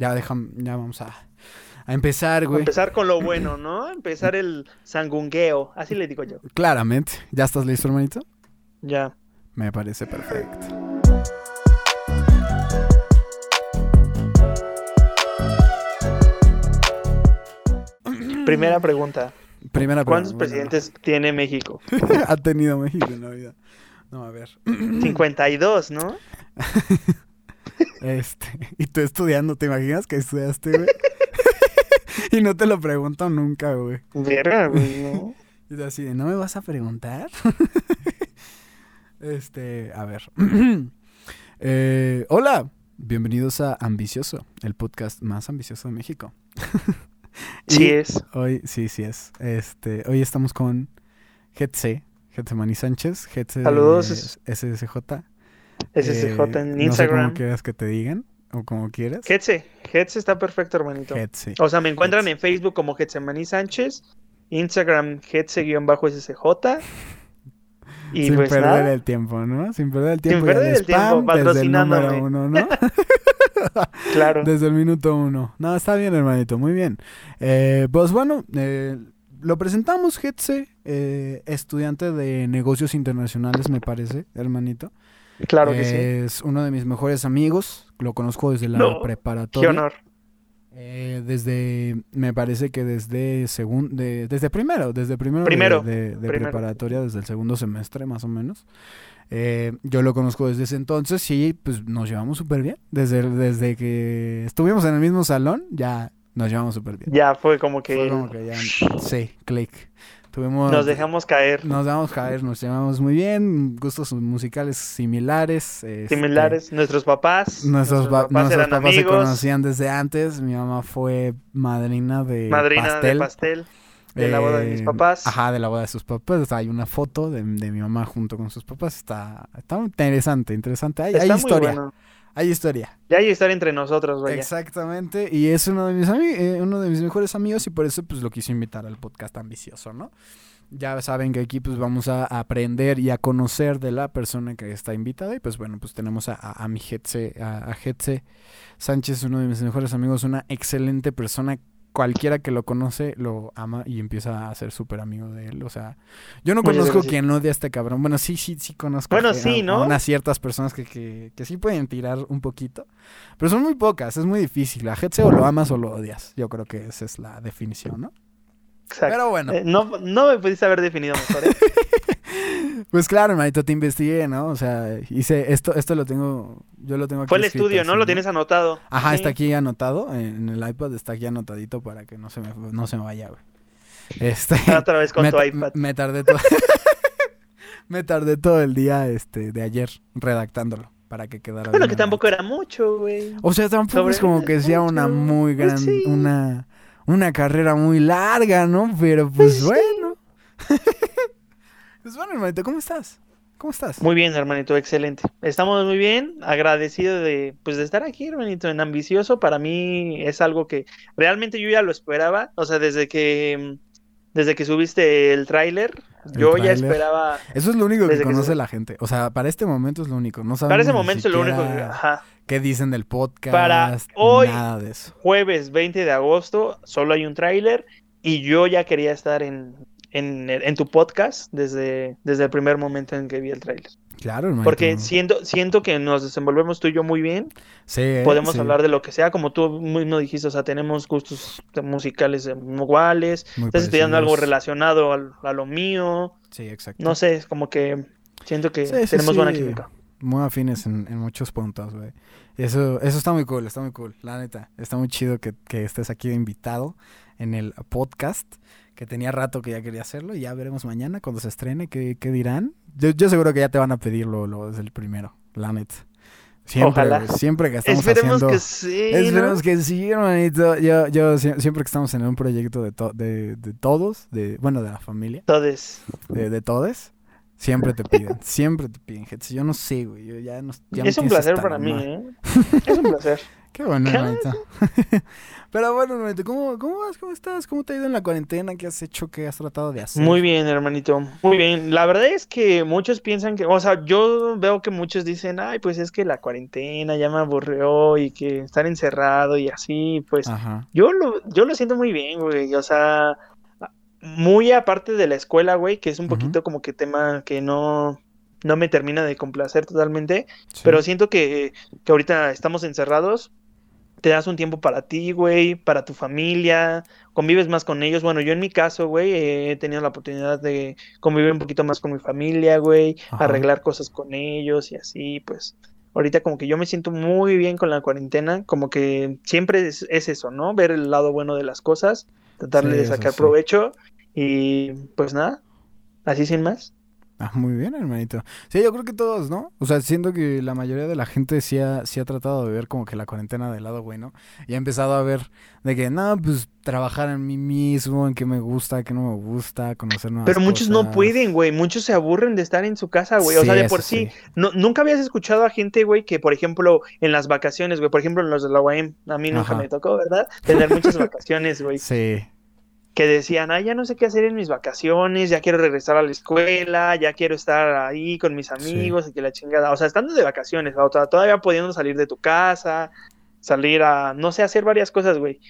Ya déjame, ya vamos a, a empezar, güey. Empezar con lo bueno, ¿no? Empezar el sangungueo, así le digo yo. Claramente. ¿Ya estás listo, hermanito? Ya. Me parece perfecto. Primera pregunta. Primera ¿Cuántos pregunta. presidentes tiene México? ha tenido México en la vida? No, a ver. 52, ¿no? Este, y tú estudiando, ¿te imaginas que estudiaste, güey? y no te lo pregunto nunca, güey. Verga, güey, ¿no? Y así de, ¿no me vas a preguntar? este, a ver. Eh, hola, bienvenidos a Ambicioso, el podcast más ambicioso de México. Sí es. Hoy, sí, sí es. Este, hoy estamos con Getse, Getsemani Sánchez, Getse Saludos. SSJ. SSJ Eh, en No sé Instagram. cómo quieras que te digan, o como quieras. Getse. Getse está perfecto, hermanito. Getse. O sea, me encuentran en Facebook como Getsemaní Sánchez, Instagram Getse-SSJ. Y Sin pues perder nada. el tiempo, ¿no? Sin perder el tiempo. y perder el el tiempo, spam desde el número uno, ¿no? Claro. Desde el minuto uno. No, está bien, hermanito, muy bien. Eh, pues bueno, eh, lo presentamos, Getse, eh, estudiante de negocios internacionales, me parece, hermanito. Claro que sí. Es uno de mis mejores amigos, lo conozco desde la No, Qué preparatoria. honor. Eh, desde, me parece que desde segundo, desde primero, desde primero, de- Primero, de, de primero. preparatoria, desde el segundo semestre más o menos. Eh, yo lo conozco desde ese entonces y pues nos llevamos súper bien. Desde, desde que estuvimos en el mismo salón, ya nos llevamos súper bien. Ya fue como que, Fue como que ya, sí, click. Tuvimos, nos dejamos caer. nos damos caer, nos llevamos muy bien, gustos musicales similares. este, Similares. Nuestros papás. Nuestros, pa- papás nuestros eran papás se conocían desde antes. Mi mamá fue madrina de Madrina pastel. de pastel. De la boda de mis Eh, papás. Ajá, de la boda de sus papás. Hay una foto de, de mi mamá junto con sus papás. Está, está interesante, interesante. Hay, hay Está historia, bueno. hay historia. Ya hay estar entre nosotros, vaya. Exactamente. Y es uno de mis eh, uno de mis mejores amigos y por eso pues lo quise invitar al podcast ambicioso, ¿no? Ya saben que aquí pues vamos a aprender y a conocer de la persona que está invitada y pues bueno, pues tenemos a, a, a mi Getse, a, a Sánchez, uno de mis mejores amigos, una excelente persona. Cualquiera que lo conoce lo ama y empieza a ser súper amigo de él. O sea, yo no conozco quien odia a este cabrón. Bueno, sí, sí, sí conozco. Bueno, a- sí, ¿no? A unas ciertas personas que, que, que sí pueden tirar un poquito. Pero son muy pocas, es muy difícil. A Getse o lo amas o lo odias. Yo creo que esa es la definición, ¿no? Exacto. Pero bueno, Eh, no, no me pudiste haber definido mejor, ¿eh? pues claro, hermanito, te investigué, ¿no? O sea, hice esto, esto lo tengo, yo lo tengo aquí Fue el escrito estudio, ¿no? así, Lo tienes anotado. Ajá, Sí. está aquí anotado en el iPad, está aquí anotadito para que no se me, no se me vaya, güey. Este, Otra vez con me, tu iPad. me tardé todo, me tardé todo el día, este, de ayer redactándolo para que quedara Bueno, que tampoco era mucho, güey. O sea, tampoco Sobre- es como que sea una muy pues gran, sí. una, una carrera muy larga, ¿no? Pero pues, Pues sí. pues bueno, hermanito, ¿cómo estás? ¿Cómo estás? Muy bien, hermanito, excelente. Estamos muy bien, agradecido de, pues, de estar aquí, hermanito, en Ambicioso. Para mí es algo que realmente yo ya lo esperaba. O sea, desde que, desde que subiste el tráiler, yo ya esperaba. Eso es lo único que conoce la gente. O sea, para este momento es lo único. No Para ese ni momento es lo único que, ajá. qué dicen del podcast. Para hoy- Nada de eso. Jueves 20 de agosto, solo hay un tráiler y yo ya quería estar en, en, en tu podcast desde, desde el primer momento en que vi el tráiler. Claro. Porque siento, siento que nos desenvolvemos tú y yo muy bien. Sí, ¿eh? Podemos Sí, hablar de lo que sea, como tú mismo dijiste, o sea, tenemos gustos musicales iguales. muy Estás estudiando algo relacionado a lo mío. Sí, exacto. No sé, es como que siento que Sí, sí, tenemos buena sí. química. Muy afines en, en muchos puntos, güey. Eso, eso está muy cool, está muy cool, la neta. Está muy chido que, que estés aquí invitado en el podcast, que tenía rato que ya quería hacerlo y ya veremos mañana cuando se estrene qué, qué dirán. Yo, yo seguro que ya te van a pedir lo, desde el primero, la neta. Siempre, Ojalá. siempre que estamos Esperemos haciendo... que sí. ¿no? Esperemos que sí, hermanito. Yo, yo sie- siempre que estamos en un proyecto de, to- de, de todos, de bueno, de la familia, Entonces, de, de todos, siempre te piden, siempre te piden. Yo no sé, güey. Yo ya no, ya es un placer para mí. ¿eh? Es un placer. Qué bueno, hermanito. Pero bueno, hermanito, ¿cómo, ¿cómo vas? ¿Cómo estás? ¿Cómo te ha ido en la cuarentena? ¿Qué has hecho? ¿Qué has tratado de hacer? Muy bien, hermanito. Muy bien. La verdad es que muchos piensan que, o sea, yo veo que muchos dicen, ay, pues es que la cuarentena ya me aburrió y que estar encerrado y así, pues Ajá. yo lo, yo lo siento muy bien, güey. O sea, muy aparte de la escuela, güey, que es un poquito como que tema que no, no me termina de complacer totalmente. Sí. Pero siento que, que ahorita estamos encerrados, te das un tiempo para ti, güey, para tu familia, convives más con ellos. Bueno, yo en mi caso, güey, eh, he tenido la oportunidad de convivir un poquito más con mi familia, güey, Ajá. arreglar cosas con ellos y así, pues. Ahorita como que yo me siento muy bien con la cuarentena, como que siempre es, es eso, ¿no? Ver el lado bueno de las cosas, tratarle Sí, de sacar sí. provecho y pues nada, así sin más. Ah, muy bien, hermanito. Sí, yo creo que todos, ¿no? O sea, siento que la mayoría de la gente sí ha, sí ha tratado de ver como que la cuarentena del lado bueno. Y ha empezado a ver de que, no, pues trabajar en mí mismo, en qué me gusta, qué no me gusta, conocer nuevas Pero muchos no cosas. pueden, güey. Muchos se aburren de estar en su casa, güey. O sea, de por sí. No, nunca habías escuchado a gente, güey, que por ejemplo en las vacaciones, güey, por ejemplo en los de la UAM, a mí nunca Ajá. me tocó, ¿verdad? Tener muchas vacaciones, güey. Sí. Que decían, ay, ya no sé qué hacer en mis vacaciones, ya quiero regresar a la escuela, ya quiero estar ahí con mis amigos y que la chingada. O sea, estando de vacaciones, o sea, todavía pudiendo salir de tu casa, salir a, no sé, hacer varias cosas, güey.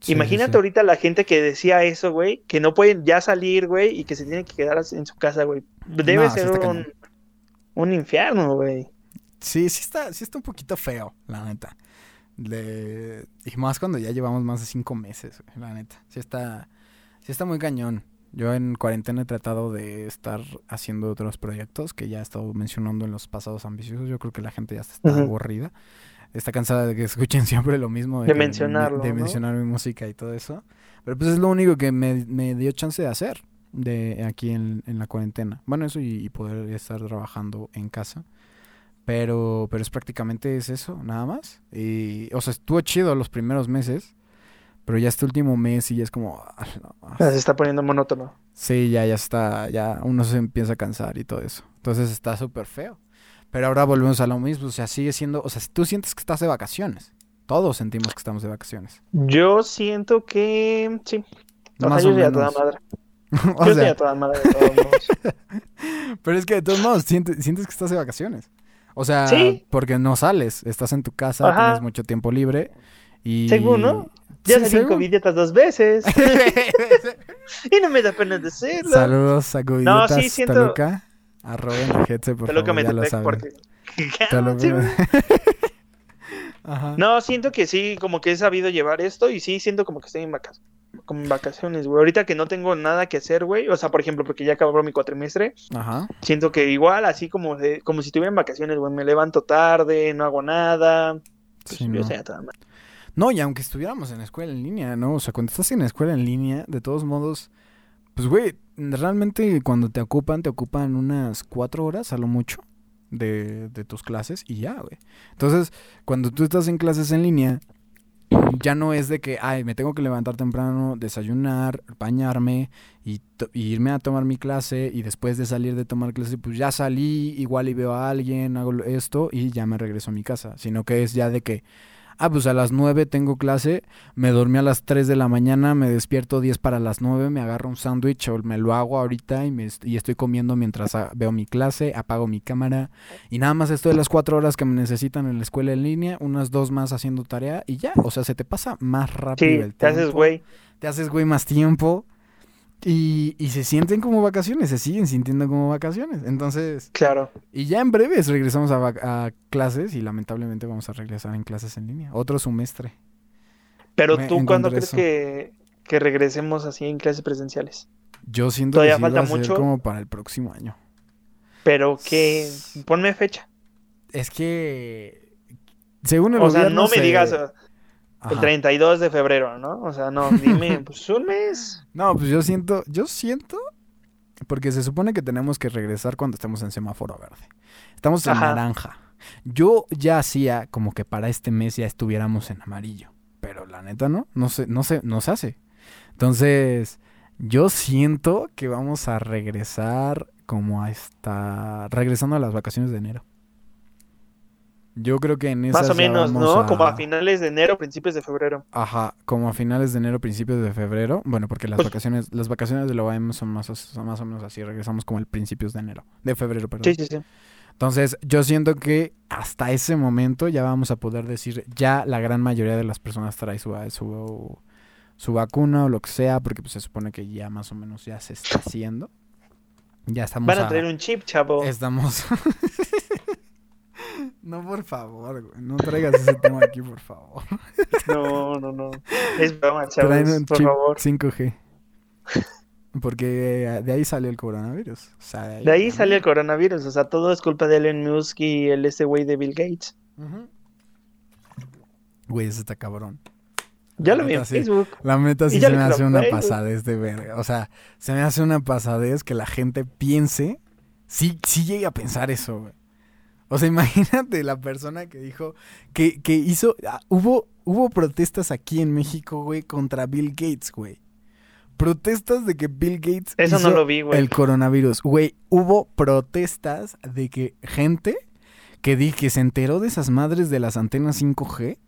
sí, Imagínate sí, ahorita la gente que decía eso, güey, que no pueden ya salir, güey, y que se tienen que quedar en su casa, güey. Debe No, ser un, un infierno, güey. Sí, sí está, sí está un poquito feo, la neta. Y más cuando ya llevamos más de cinco meses, güey, la neta. Sí está, sí está muy cañón. Yo en cuarentena he tratado de estar haciendo otros proyectos que ya he estado mencionando en los pasados ambiciosos. Yo creo que la gente ya está aburrida. Está cansada de que escuchen siempre lo mismo. De que- mencionarlo, De, ¿no? mencionar mi música y todo eso. Pero pues es lo único que me, me dio chance de hacer de aquí en, en la cuarentena. Bueno, eso y, y poder estar trabajando en casa. Pero, pero es prácticamente es eso, nada más. Y, o sea, estuvo chido los primeros meses. Pero ya este último mes y ya es como... ah, no, Se está poniendo monótono. Sí, ya, ya está, ya uno se empieza a cansar y todo eso. Entonces está súper feo. Pero ahora volvemos a lo mismo, o sea, sigue siendo, o sea, tú sientes que estás de vacaciones. Todos sentimos que estamos de vacaciones. Yo siento que sí. O Más sea, o yo a toda madre. O Yo sea, a toda madre de todos modos. pero es que de todos modos sientes, sientes que estás de vacaciones. O sea, Sí. porque no sales, estás en tu casa, Ajá. tienes mucho tiempo libre y... Según, ¿no? Ya salí en. COVID otras dos veces. y no me da pena decirlo. Saludos a No, sí, Covidiotas siento- Toluca. Arroben a Hetze, por Toluca favor, ya lo saben. porque... Ajá. No, siento que sí, como que he sabido llevar esto y sí siento como que estoy en vacaciones. Como en vacaciones, güey. Ahorita que no tengo nada que hacer, güey. O sea, por ejemplo, porque ya acabó mi cuatrimestre. Ajá. Siento que igual, así como de- como si estuviera en vacaciones, güey. Me levanto tarde, no hago nada. Pues, Sí, yo no. estoy a toda madre. No, y aunque estuviéramos en escuela en línea, ¿no? O sea, cuando estás en escuela en línea, de todos modos, pues, güey, realmente cuando te ocupan, te ocupan unas cuatro horas a lo mucho de, de tus clases y ya, güey. Entonces, cuando tú estás en clases en línea, ya no es de que, ay, me tengo que levantar temprano, desayunar, bañarme y, y irme a tomar mi clase y después de salir de tomar clase, pues ya salí, igual y veo a alguien, hago esto y ya me regreso a mi casa. Sino que es ya de que, ah, pues a las 9 tengo clase, me dormí a las 3 de la mañana, me despierto 10 para las 9, me agarro un sándwich o me lo hago ahorita y, me y estoy comiendo mientras veo mi clase, apago mi cámara y nada más estoy las 4 horas que me necesitan en la escuela en línea, unas dos más haciendo tarea y ya, o sea, se te pasa más rápido Sí, el te haces tiempo, güey. Te haces güey más tiempo y, y se sienten como vacaciones, se siguen sintiendo como vacaciones. Entonces, Claro. y ya en breves regresamos a, clases y lamentablemente vamos a regresar en clases en línea. Otro semestre. Pero Me tú, ¿cuándo crees que, que regresemos así en clases presenciales? Yo siento Todavía que sí va falta ser mucho. como para el próximo año. Pero que. Ponme fecha. Es que según el O sea, gobierno no me se- digas eh, el Ajá. 32 de febrero, ¿no? O sea, no, dime, pues un mes. No, pues yo siento, yo siento porque se supone que tenemos que regresar cuando estemos en semáforo verde. Estamos en Ajá. naranja. Yo ya hacía como que para este mes ya estuviéramos en amarillo, pero la neta no, no se, no se, no se hace. Entonces, yo siento que vamos a regresar como hasta regresando a las vacaciones de enero. Yo creo que en esas Más o menos, ¿no? Como a finales de enero, principios de febrero. Ajá, como a finales de enero, principios de febrero. Bueno, porque las Pues- vacaciones, las vacaciones de la OEM son más, son más o menos así. Regresamos como el principios de enero, de febrero, perdón. Sí, sí, sí. Entonces, yo siento que hasta ese momento ya vamos a poder decir, ya la gran mayoría de las personas trae su, su, su vacuna o lo que sea, porque pues se supone que ya más o menos ya se está haciendo. Ya estamos Van a a- traer un chip, chavo. Estamos. no, por favor, güey. No traigas ese tema aquí, por favor. No, no, no. Es broma, chavos. Un por chip favor. 5G. Porque eh, de ahí salió el coronavirus. O sea, De ahí salió el coronavirus. O sea, todo es culpa de Elon Musk y el ese güey de Bill Gates. Güey, ese está cabrón. Ya La lo vi en sí. Facebook. La meta sí se me hace una pasadez de verga. O sea, se me hace una pasadez que la gente piense. Sí, sí llegue a pensar eso, güey. O sea, imagínate la persona que dijo que, que hizo. ah, hubo, hubo protestas aquí en México, güey, contra Bill Gates, güey. Protestas de que Bill Gates Eso no lo vi, güey. el coronavirus. Güey, hubo protestas de que gente que di que se enteró de esas madres de las antenas 5G.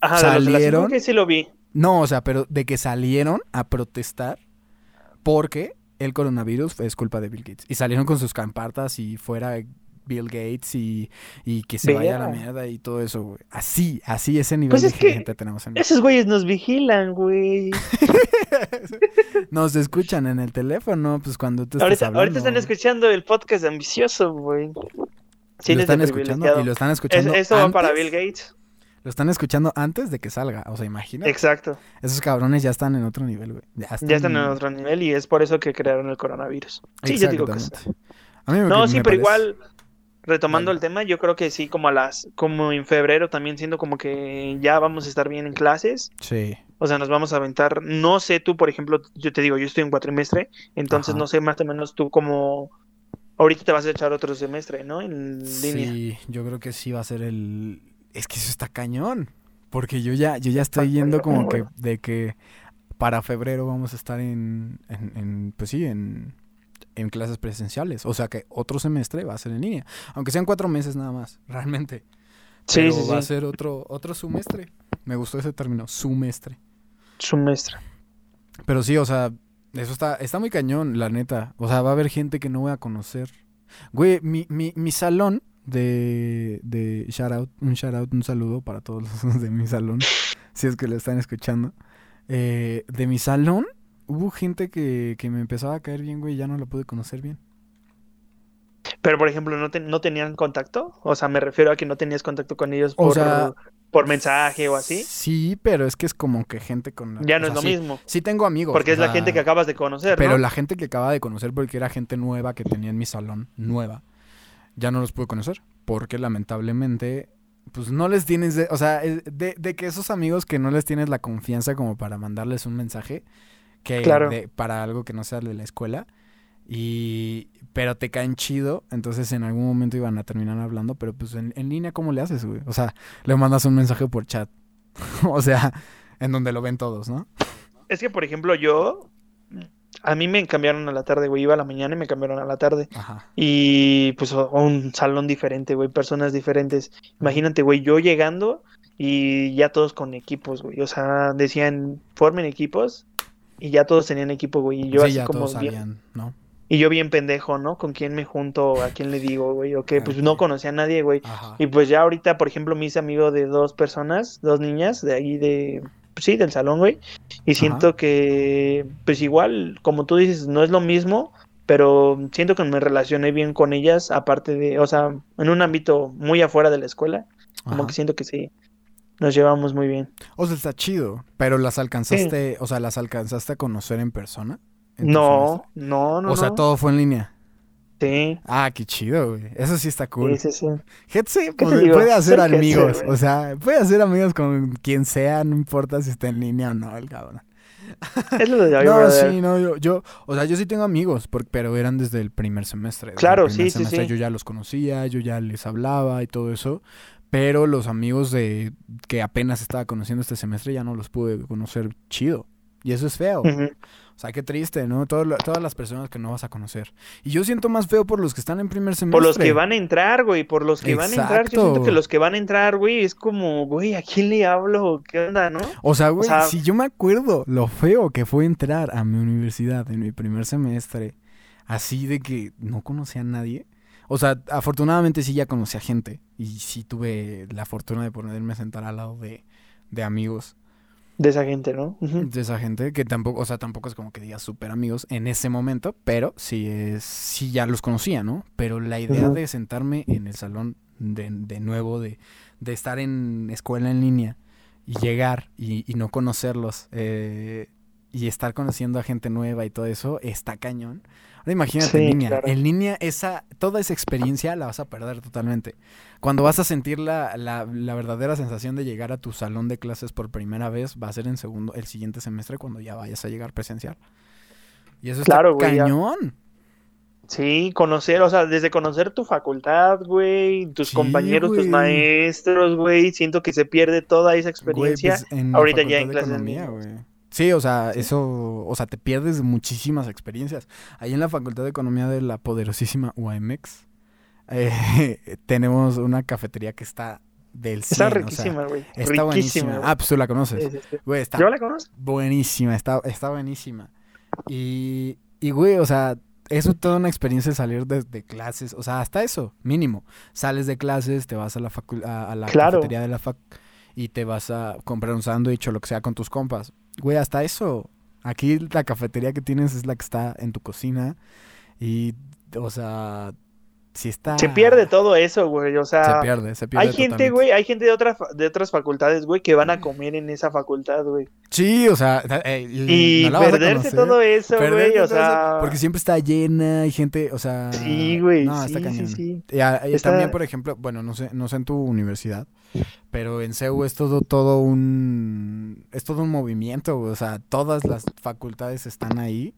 Ajá, de los de la salieron. 5G sí lo vi. No, o sea, pero de que salieron a protestar porque el coronavirus es culpa de Bill Gates. Y salieron con sus campartas y fuera Bill Gates y, y que se vaya a la mierda y todo eso, güey. Así, así ese nivel Pues de es que gente tenemos en Esos güeyes nos vigilan, güey. Nos escuchan en el teléfono, pues cuando tú estás Ahorita, hablando. ahorita están escuchando el podcast ambicioso, güey. lo Sí, están escuchando y lo están escuchando Eso va para Bill Gates. Lo están escuchando antes de que salga, o sea, imagina. Exacto. Esos cabrones ya están en otro nivel, güey. Ya están, Ya están en otro nivel y es por eso que crearon el coronavirus. Sí, yo digo que sí. A mí me- No, sí, pero parece- igual, retomando el tema, yo creo que sí, como a las, como en febrero también siendo como que ya vamos a estar bien en clases. Sí. O sea, nos vamos a aventar. No sé tú, por ejemplo, yo te digo, yo estoy en cuatrimestre, entonces Ajá. no sé más o menos tú como. Ahorita te vas a echar otro semestre, ¿no? En línea. Sí, yo creo que sí va a ser el. Es que eso está cañón. Porque yo ya, yo ya estoy yendo como que de que para febrero vamos a estar en, en, en, pues sí, en, en clases presenciales. O sea que otro semestre va a ser en línea. Aunque sean cuatro meses nada más, realmente. Sí, Pero sí, va a ser otro, otro semestre. Me gustó ese término, semestre. Semestre. Pero sí, o sea, eso está, está muy cañón, la neta. O sea, va a haber gente que no voy a conocer. Güey, mi, mi, mi salón de, de shout out, un shout out, un saludo para todos los de mi salón, si es que lo están escuchando. Eh, de mi salón hubo gente que, que me empezaba a caer bien, güey, y ya no la pude conocer bien. Pero, por ejemplo, ¿no, te- no tenían contacto? O sea, me refiero a que no tenías contacto con ellos O por, sea, por mensaje o así. Sí, pero es que es como que gente con... Ya o no es lo sí, mismo. Sí tengo amigos. Porque es la gente que acabas de conocer, Pero ¿no? la gente que acaba de conocer, porque era gente nueva que tenía en mi salón, nueva, ya no los pude conocer. Porque lamentablemente, pues no les tienes, de- o sea, es de, de que esos amigos que no les tienes la confianza como para mandarles un mensaje, que Claro. de- para algo que no sea de la escuela, y pero te caen chido, entonces en algún momento iban a terminar hablando, pero pues en, en línea, ¿cómo le haces, güey? O sea, le mandas un mensaje por chat. o sea, en donde lo ven todos, ¿no? Es que, por ejemplo, yo. A mí me cambiaron a la tarde, güey. Iba a la mañana y me cambiaron a la tarde. Ajá. Y pues a un salón diferente, güey. Personas diferentes. Imagínate, güey, yo llegando y ya todos con equipos, güey. O sea, decían, formen equipos. Y ya todos tenían equipo, güey. Y yo sí, así ya como todos bien. sabían, ¿no? Y yo bien pendejo, ¿no? ¿Con quién me junto? ¿A quién le digo, güey? O que pues no Ok. conocía a nadie, güey. Ajá. Y pues ya ahorita, por ejemplo, me hice amigo de dos personas, dos niñas de ahí de, pues sí, del salón, güey. Y siento que, pues igual, como tú dices, no es lo mismo, pero siento que me relacioné bien con ellas, aparte de, o sea, en un ámbito muy afuera de la escuela, como Ajá. que siento que sí, nos llevamos muy bien. O sea, está chido, pero las alcanzaste, o sea, las alcanzaste a conocer en persona. No, no, no, o sea, no. todo fue en línea. Sí, Ah, qué chido, güey. Eso sí está cool. sí, sí, sí. Hetze ¿Qué te puede, hacer Soy amigos, o sea, puede hacer amigos con quien sea, no importa si está en línea o no, el cabrón. Es lo de No, brother. sí, no, yo, yo, o sea, yo sí tengo amigos, pero eran desde el primer semestre. Claro, el primer sí, sí, semestre sí. Yo ya los conocía, yo ya les hablaba y todo eso, pero los amigos de que apenas estaba conociendo este semestre ya no los pude conocer chido. Y eso es feo. O sea, qué triste, ¿no? Todo todas las personas que no vas a conocer. Y yo siento más feo por los que están en primer semestre. Por los que van a entrar, güey, por los que van a entrar. Yo siento que los que van a entrar, güey, es como, güey, ¿a quién le hablo? ¿Qué onda, no? O sea, güey, sea- si yo me acuerdo lo feo que fue entrar a mi universidad en mi primer semestre, así de que no conocía a nadie. O sea, afortunadamente sí ya conocía gente y sí tuve la fortuna de poderme sentar al lado de, de amigos De esa gente, ¿no? De esa gente que tampoco, o sea, tampoco es como que digas súper amigos en ese momento, pero sí es, sí ya los conocía, ¿no? Pero la idea de sentarme en el salón de, de nuevo, de, de estar en escuela en línea y llegar y, y no conocerlos eh, y estar conociendo a gente nueva y todo eso, está cañón. Ahora imagínate en Sí, línea. claro. En línea, esa, toda esa experiencia la vas a perder totalmente. Cuando vas a sentir la, la, la verdadera sensación de llegar a tu salón de clases por primera vez, va a ser en segundo, el siguiente semestre cuando ya vayas a llegar presencial. Y eso está Claro, güey, ya. cañón. Sí, conocer, o sea, desde conocer tu facultad, güey, tus Sí, compañeros, tus maestros, güey, siento que se pierde toda esa Güey, experiencia. pues, en ahorita ya en clases en economía, línea. güey. Sí, o sea, eso, o sea, te pierdes de muchísimas experiencias. Ahí en la Facultad de Economía de la poderosísima UAMX eh, tenemos una cafetería que está del 100, Está o sea, riquísima, güey. está riquísima. buenísima. Ah, pues tú la conoces. Sí, sí, sí. Güey, está ¿Yo la conozco? buenísima, está, está buenísima. Y, y, güey, o sea, eso es toda una experiencia salir de, de clases, o sea, hasta eso, mínimo. Sales de clases, te vas a la, facu- a, a la Claro. cafetería de la fac y te vas a comprar un sándwich o lo que sea con tus compas. Güey, hasta eso. Aquí la cafetería que tienes es la que está en tu cocina y, o sea, está... Se pierde todo eso, güey. O Se sea, pierde, se pierde hay gente, totalmente. güey, hay gente de, otra, fa- de otras facultades, güey, que van a comer en esa facultad, güey. Sí, o sea, eh, Y no vas a perderse conocer. todo eso, güey, o sea... Porque siempre está llena, hay gente, o sea... Sí, güey, No, sí, está sí, cañón. sí. Y, a- y Está- también, por ejemplo, bueno, no sé, no sé en tu universidad, pero en CEU es todo, todo un... Es todo un movimiento, güey, o sea, todas las facultades están ahí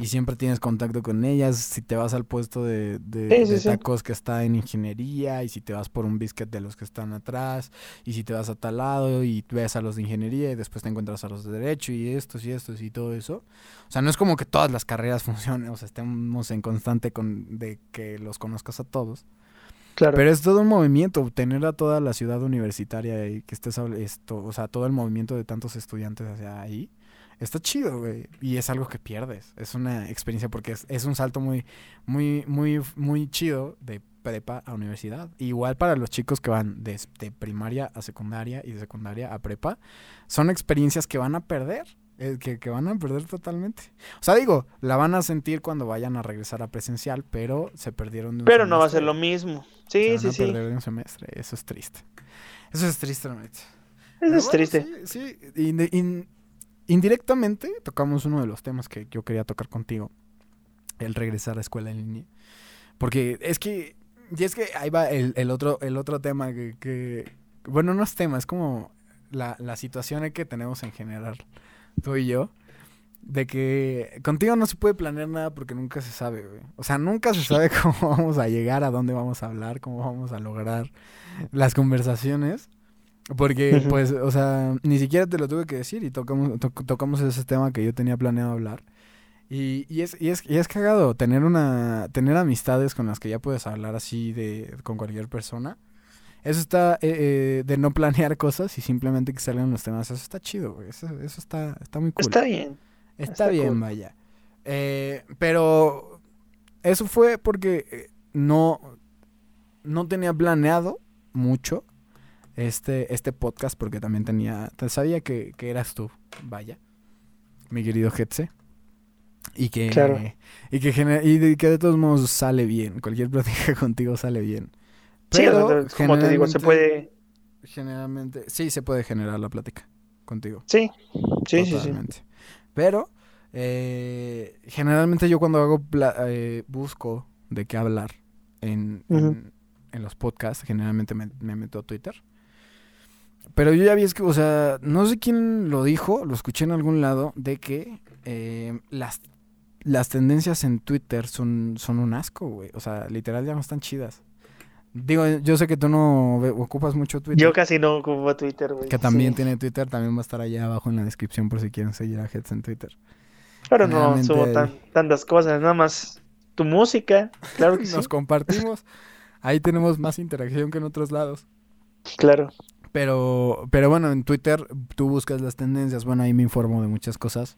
y siempre tienes contacto con ellas. Si te vas al puesto de, de- Sí, sí, de sí. tacos que está en ingeniería y si te vas por un biscuit de los que están atrás y si te vas a tal lado y ves a los de ingeniería y después te encuentras a los de derecho y estos y estos y todo eso. O sea, no es como que todas las carreras funcionen, o sea, estemos en constante con de que los conozcas a todos. Claro. Pero es todo un movimiento, tener a toda la ciudad universitaria y que estés esto, o sea, todo el movimiento de tantos estudiantes hacia ahí. Está chido, güey. Y es algo que pierdes. Es una experiencia porque es, es un salto muy, muy, muy, muy chido de prepa a universidad. Igual para los chicos que van de, de primaria a secundaria y de secundaria a prepa, son experiencias que van a perder. eh, que, que van a perder totalmente. O sea, digo, la van a sentir cuando vayan a regresar a presencial, pero se perdieron de un Pero no va a ser lo mismo. Se Sí, van sí, a sí. perder de un semestre. Eso es triste. Eso es triste, realmente. Eso Pero es bueno, triste. Sí, sí. Inde- in- indirectamente tocamos uno de los temas que yo quería tocar contigo. El regresar a escuela en línea. Porque es que. Y es que ahí va el, el otro, el otro tema que, Bueno, no es tema, es como la, la situación que tenemos en general. Tú y yo. De que contigo no se puede planear nada porque nunca se sabe. O sea, nunca se sabe cómo vamos a llegar, a dónde vamos a hablar, cómo vamos a lograr las conversaciones. Porque, pues, o sea, ni siquiera te lo tuve que decir y tocamos, to- tocamos ese tema que yo tenía planeado hablar. Y, y, es, y, es, y es cagado tener una tener amistades con las que ya puedes hablar así de con cualquier persona. Eso está eh, eh, de no planear cosas y simplemente que salgan los temas. Eso está chido, güey. Eso, eso está, está muy cool. Está bien. Está, Está bien, cool. vaya. Eh, pero eso fue porque eh, no, no tenía planeado mucho este, este podcast porque también tenía, te- sabía que, que eras tú, vaya, mi querido Hetze. Y que, Claro. y, que gener- y de, que de todos modos sale bien, cualquier plática contigo sale bien. Sí, Pero como te digo, se puede. Generalmente, sí, se puede generar la plática contigo. Sí, sí, sí, sí. Pero eh, generalmente yo cuando hago pla- eh, busco de qué hablar en, en, en los podcasts, generalmente me, me meto a Twitter. Pero yo ya vi, es que, o sea, no sé quién lo dijo, lo escuché en algún lado, de que eh, las, las tendencias en Twitter son, son un asco, güey. O sea, literal ya no están chidas. Digo, yo sé que tú no ocupas mucho Twitter. Yo casi no ocupo Twitter, güey. que también sí. tiene Twitter, también va a estar allá abajo en la descripción por si quieren seguir a Heads en Twitter. Pero no subo tan- tantas cosas, nada más tu música, claro que sí, Nos compartimos. Ahí tenemos más interacción que en otros lados. claro. Pero, pero bueno, en Twitter tú buscas las tendencias. Bueno, ahí me informo de muchas cosas.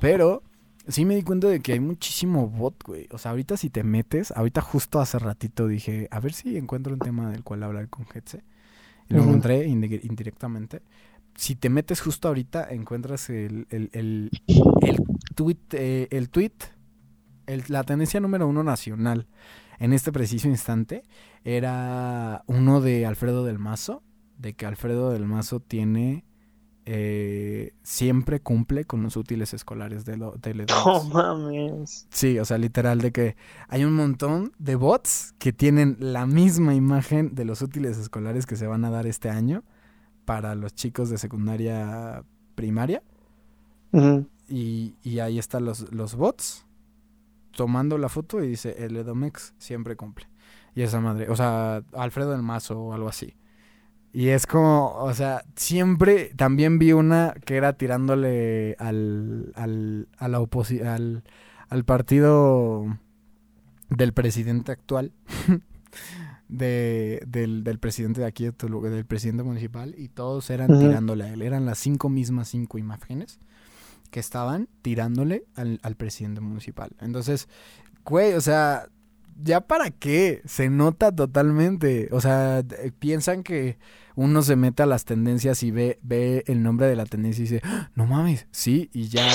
Pero sí me di cuenta de que hay muchísimo bot, güey. O sea, ahorita si te metes, ahorita justo hace ratito dije, a ver si encuentro un tema del cual hablar con Hetze. Y lo encontré indi- indirectamente. Si te metes justo ahorita, encuentras el, el, el, el tweet, eh, el tweet, el- la tendencia número uno nacional en este preciso instante era uno de Alfredo del Mazo, de que Alfredo del Mazo tiene eh, siempre cumple con los útiles escolares de, lo, de No mames. Sí, o sea, literal de que hay un montón de bots que tienen la misma imagen de los útiles escolares que se van a dar este año para los chicos de secundaria primaria. Y, y ahí están los, los bots tomando la foto y dice, el Edomex siempre cumple. Y esa madre, o sea, Alfredo del Mazo o algo así. Y es como, o sea, siempre también vi una que era tirándole al, al, a la oposi- al, al partido del presidente actual, de, del, del presidente de aquí, del presidente municipal, y todos eran tirándole a él. Eran las cinco mismas cinco imágenes que estaban tirándole al, al presidente municipal. Entonces, güey, o sea, ¿ya para qué? Se nota totalmente. O sea, piensan que uno se mete a las tendencias y ve, ve el nombre de la tendencia y dice, "Ah, no mames, sí, y ya,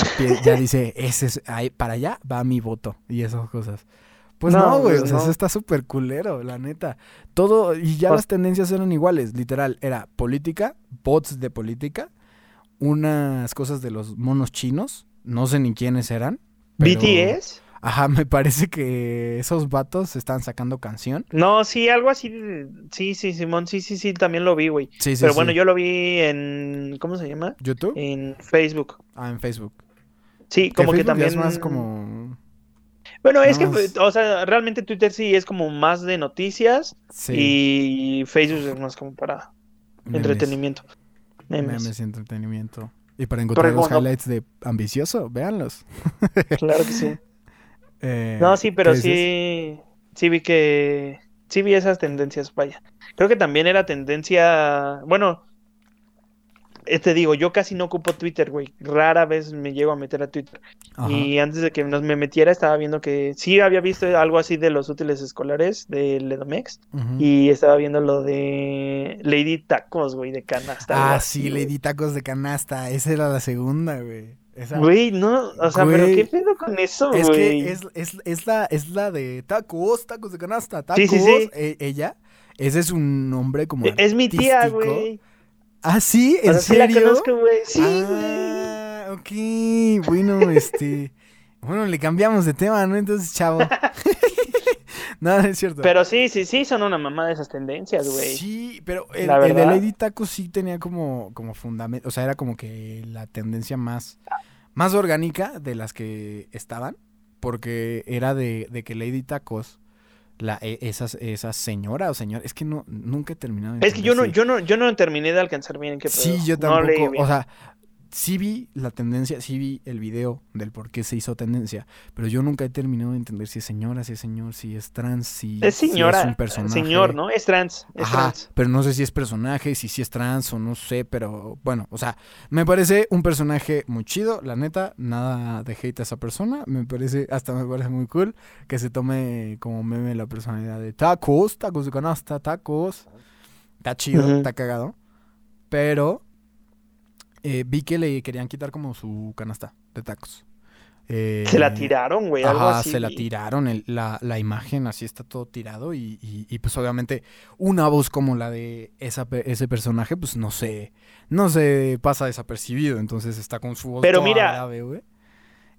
ya dice, ese es, ahí, para allá va mi voto y esas cosas. Pues No, güey, o sea, no. eso está súper culero, la neta. Todo, y ya Pues- las tendencias eran iguales, literal, era política, bots de política, unas cosas de los monos chinos, no sé ni quiénes eran. pero- ¿BTS? Ajá, me parece que esos vatos están sacando canción. No, sí, algo así. Sí, sí, Simón, sí, sí, sí, también lo vi, güey. Sí, sí, Pero sí. bueno, yo lo vi en. ¿Cómo se llama? ¿YouTube? En Facebook. Ah, en Facebook. Sí, como que, ya también. es más como... Bueno, es que, o sea, realmente Twitter sí es como más de noticias Sí, y Facebook es más como para memes. entretenimiento. Memes. Memes y entretenimiento. Y para encontrar los no- highlights de Ambicioso, véanlos. Claro que sí. Eh, No, sí, pero sí, sí vi que, sí vi esas tendencias, vaya. Creo que también era tendencia, bueno, eh, te digo, yo casi no ocupo Twitter, güey. Rara vez me llego a meter a Twitter. Ajá. Y antes de que nos me metiera, estaba viendo que sí había visto algo así de los útiles escolares de Ledomex. Y estaba viendo lo de Lady Tacos, güey, de canasta. Ah, sí. Lady Tacos de canasta. Esa era la segunda, güey. Esa... Güey, no, o sea, pero Güey. ¿qué pedo con eso, Es güey? que es, es, es, la, es la de tacos, tacos de canasta, tacos. Sí, sí, sí. E- ella, ese es un nombre como E- Es mi tía, güey. Ah, sí, O ¿en sea, sí la serio? conozco, güey. Sí, güey. ah, ok. Bueno, este. Bueno, le cambiamos de tema, ¿no? Entonces, chavo. no, no es cierto. Pero sí, sí, sí, son una mamá de esas tendencias, güey. Sí, pero el, el de. Lady Taco sí tenía como, como fundamento, o sea, era como que la tendencia más, más orgánica de las que estaban, porque era de, de que Lady Tacos, la, e- esas, esa señora o señor, es que no, nunca he terminado de Es que yo no, yo no, yo no terminé de alcanzar bien qué pedo. Sí, yo No leí tampoco, bien. o sea, sí vi la tendencia, sí vi el video del por qué se hizo tendencia, pero yo nunca he terminado de entender si es señora, si es señor, si es trans, si, es si un personaje. señor, ¿no? Es trans, es Ajá, trans. pero no sé si es personaje, si sí es trans o no sé, pero bueno, o sea, me parece un personaje muy chido, la neta, nada de hate a esa persona, me parece, hasta me parece muy cool que se tome como meme la personalidad de tacos, tacos de canasta, tacos, está chido, Ujú. está cagado, pero eh, vi que le querían quitar como su canasta de tacos. Eh, Se la tiraron, güey, algo Ajá, así. se la tiraron, el- la, la imagen así está todo tirado y, y- y, pues obviamente una voz como la de esa, ese personaje pues no se, no se pasa desapercibido, entonces está con su voz Pero toda mira, grave, güey.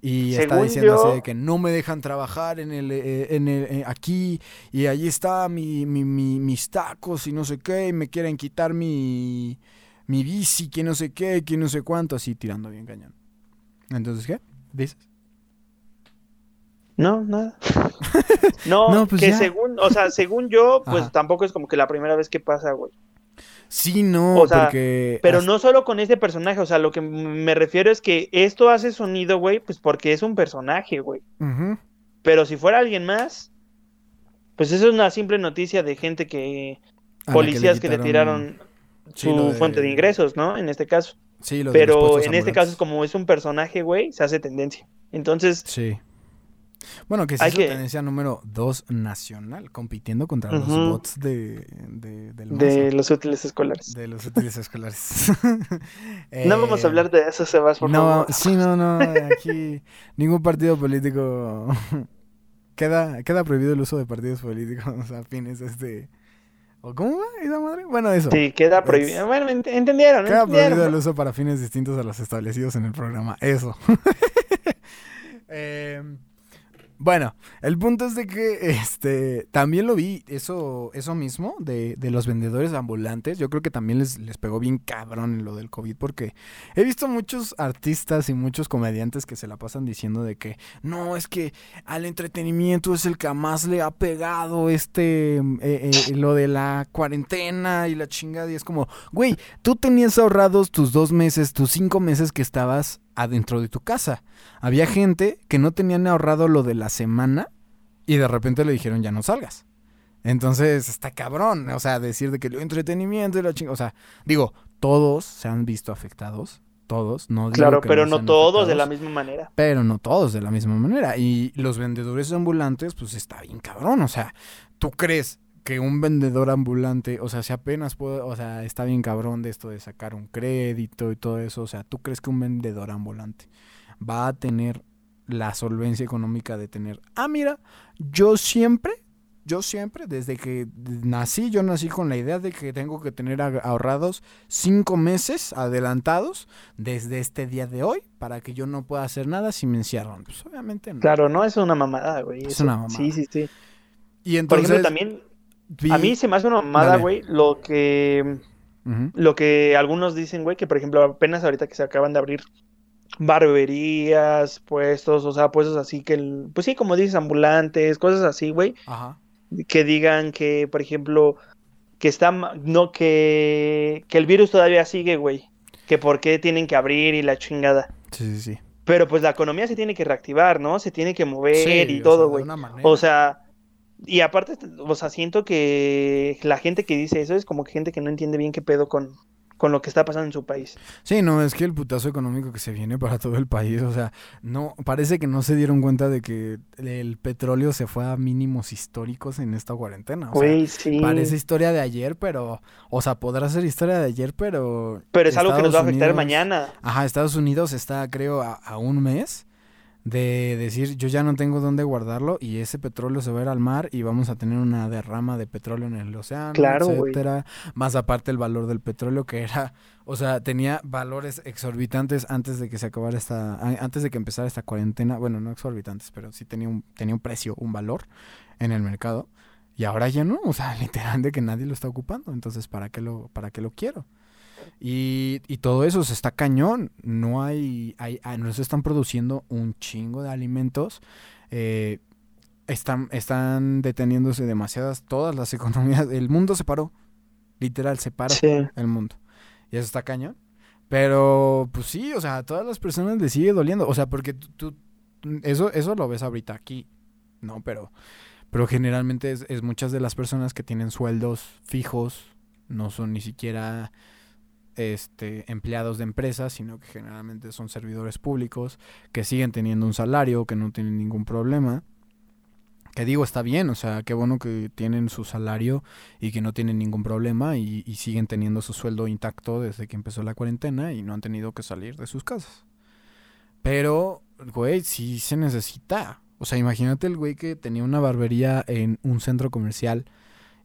Y está diciendo así de que no me dejan trabajar en el, eh, en el aquí y allí está mi, mi- mi- mis tacos y no sé qué y me quieren quitar mi, mi bici, que no sé qué, que no sé cuánto, así tirando bien cañón. Entonces, ¿qué? ¿Dices? No, nada. no, No, pues que ya. según, o sea, según yo, pues Ajá. tampoco es como que la primera vez que pasa, güey. Sí, no, O sea, porque... Pero no solo con este personaje, o sea, lo que me refiero es que esto hace sonido, güey, pues porque es un personaje, güey. Pero si fuera alguien más, pues eso es una simple noticia de gente que... A Policías que le tiraron Sí, su de- fuente de ingresos, ¿no? En este caso. Sí, lo de los Pero en este caso, como es un personaje, güey, se hace tendencia. Entonces, Sí. Bueno, que sí es que- tendencia número 2 nacional, compitiendo contra los bots de, de, del de mazo, los útiles escolares. de los útiles escolares. No vamos Eh, a hablar de eso, Sebas, por no, favor. sí, no, no, aquí ningún partido político queda, queda prohibido el uso de partidos políticos a fines de este ¿O cómo va esa madre? Bueno, eso. Sí, queda prohibido. Bueno, ent- entendieron, Queda entendieron. prohibido el uso para fines distintos a los establecidos en el programa. Eso. Eh, bueno, el punto es de que este también lo vi, eso, eso mismo, de, de los vendedores ambulantes. Yo creo que también les, les pegó bien cabrón lo del COVID, porque he visto muchos artistas y muchos comediantes que se la pasan diciendo de que no, es que al entretenimiento es el que más le ha pegado este eh, eh, lo de la cuarentena y la chingada. Y es como, güey, tú tenías ahorrados tus dos meses, tus cinco meses que estabas adentro de tu casa. Había gente que no tenían ahorrado lo de la semana y de repente le dijeron ya no salgas. Entonces está cabrón, o sea, decir de que el entretenimiento y la chingada, o sea, digo, todos se han visto afectados, todos, no digo Claro, que pero no no todos de la misma manera. pero no todos de la misma manera. Y los vendedores ambulantes, pues está bien cabrón. O sea, ¿tú crees que un vendedor ambulante, o sea, si apenas puede, o sea, está bien cabrón de esto de sacar un crédito y todo eso? O sea, ¿tú crees que un vendedor ambulante va a tener la solvencia económica de tener, ah, mira, yo siempre... Yo siempre, desde que nací, yo nací con la idea de que tengo que tener ahorrados cinco meses adelantados desde este día de hoy para que yo no pueda hacer nada si me encierran. Pues obviamente no. Claro, no es una mamada, güey. Es eso. una mamada. Sí, sí, sí. Y Por entonces ejemplo, también, vi- a mí se me hace una mamada, güey, lo que, lo que algunos dicen, güey, que por ejemplo, apenas ahorita que se acaban de abrir barberías, puestos, o sea, puestos así que, el- pues sí, como dices, ambulantes, cosas así, güey, Ajá. que digan que, por ejemplo, que está, no, que, que el virus todavía sigue, güey, que por qué tienen que abrir y la chingada. Sí, sí, sí. Pero pues la economía se tiene que reactivar, ¿no? Se tiene que mover Sí, y todo, de güey. O sea, y aparte, o sea, siento que la gente que dice eso es como que gente que no entiende bien qué pedo con, con lo que está pasando en su país. Sí, no, es que el putazo económico que se viene para todo el país, o sea, no, parece que no se dieron cuenta de que el petróleo se fue a mínimos históricos en esta cuarentena. O sea, sí. parece historia de ayer, pero, o sea, podrá ser historia de ayer, pero... Pero es algo que nos va a afectar Unidos- mañana. Ajá, Estados Unidos está, creo, a, a un mes de decir yo ya no tengo dónde guardarlo y ese petróleo se va a ir al mar y vamos a tener una derrama de petróleo en el océano, Claro, etcétera. Más aparte el valor del petróleo que era, o sea, tenía valores exorbitantes antes de que se acabara esta, antes de que empezara esta cuarentena. Bueno, no exorbitantes, pero sí tenía un, tenía un precio, un valor en el mercado. Y ahora ya no, o sea, literal de que nadie lo está ocupando. Entonces, ¿para qué lo, para qué lo quiero? Y, y todo eso se está cañón. No hay, hay, ah, no se están produciendo un chingo de alimentos. Eh, están, están deteniéndose demasiadas, todas las economías. El mundo se paró. Literal, se paró Sí. el mundo. Y eso está cañón. Pero, pues sí, o sea, a todas las personas les sigue doliendo. O sea, porque tú, tú- eso, eso lo ves ahorita aquí. No, pero, pero generalmente es, es muchas de las personas que tienen sueldos fijos, no son ni siquiera este, empleados de empresas, sino que generalmente son servidores públicos, que siguen teniendo un salario, que no tienen ningún problema. Que digo, está bien, o sea, qué bueno que tienen su salario y que no tienen ningún problema y, y siguen teniendo su sueldo intacto desde que empezó la cuarentena y no han tenido que salir de sus casas. Pero, güey, sí se necesita. O sea, imagínate el güey que tenía una barbería en un centro comercial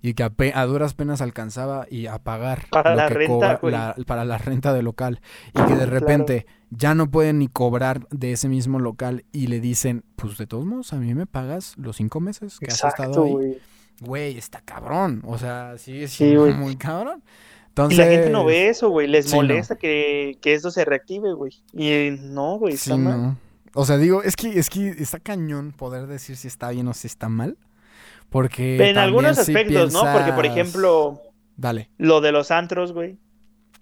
y que a, duras penas alcanzaba y a pagar Para lo la que renta, la- para la renta del local y que de Claro. repente ya no pueden ni cobrar de ese mismo local y le dicen, pues de todos modos a mí me pagas los cinco meses que has estado ahí. güey. Güey, está cabrón. O sea, Sí, güey. muy cabrón. Y Entonces, la gente no ve eso, güey. Les sí, no. molesta que, que esto se reactive, güey. Y no, güey, Sí, está mal. no. O sea, digo, es que, es que está cañón poder decir si está bien o si está mal. Porque. En algunos aspectos, ¿no? Porque, por piensas- ejemplo, Dale. lo de los antros, güey.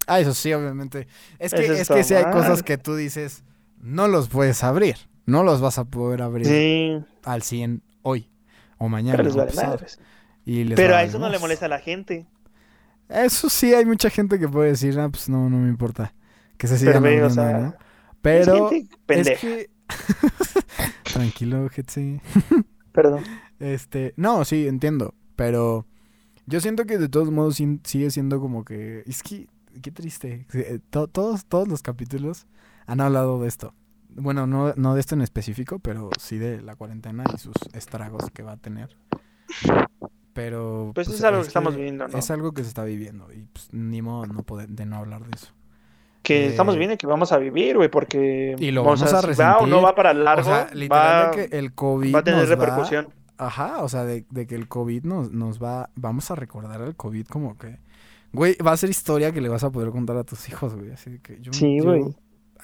Ah, eso sí, obviamente. Es que, Eso es que sí hay cosas que tú dices, no los puedes abrir. No los vas a poder abrir Sí, al 100 hoy o mañana. pero les o vale pasado. madres. Y les Pero a eso no le molesta a la gente. Eso sí, hay mucha gente que puede decir, ah, pues no, no me importa. Que se sigan Pero, o sea, ¿no? Pero es gente pendeja. es que... Tranquilo, Hetzi. Perdón. Este, no, sí, entiendo, pero yo siento que de todos modos sigue siendo como que es que qué triste. Eh, to- todos todos los capítulos han hablado de esto. Bueno, no no de esto en específico, pero sí de la cuarentena y sus estragos que va a tener. Pero Pues es algo que estamos viviendo, ¿no? Es algo que se está viviendo y pues, ni modo no poder, de no hablar de eso. Que Eh, estamos viendo y que vamos a vivir, güey, porque... Y lo vamos sea, a si va o no resentir. va para largo, o sea, va, que el COVID va a tener repercusión. Ajá, o sea, de, de que el COVID nos, nos va, vamos a recordar al COVID como que, güey, va a ser historia que le vas a poder contar a tus hijos, güey. Así que yo, Sí, yo güey.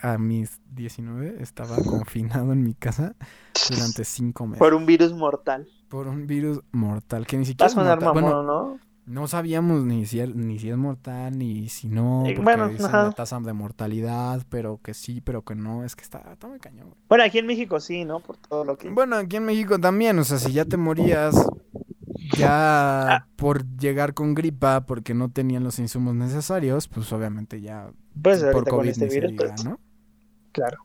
a mis 19 estaba confinado en mi casa durante cinco meses Por un virus mortal. por un virus mortal que ni siquiera Vas a sonar mamón, Bueno, ¿no? No sabíamos ni si, er- ni si es mortal ni si no, Eh, porque bueno, dicen ajá. la tasa de mortalidad, pero que sí, pero que no, es que está, está muy cañón, güey. Bueno, aquí en México sí, ¿no? Por todo lo que... Bueno, aquí en México también, o sea, si ya te morías ya Ah. por llegar con gripa porque no tenían los insumos necesarios, pues obviamente ya Pues por con COVID este ni se diga, pues, ¿no? claro.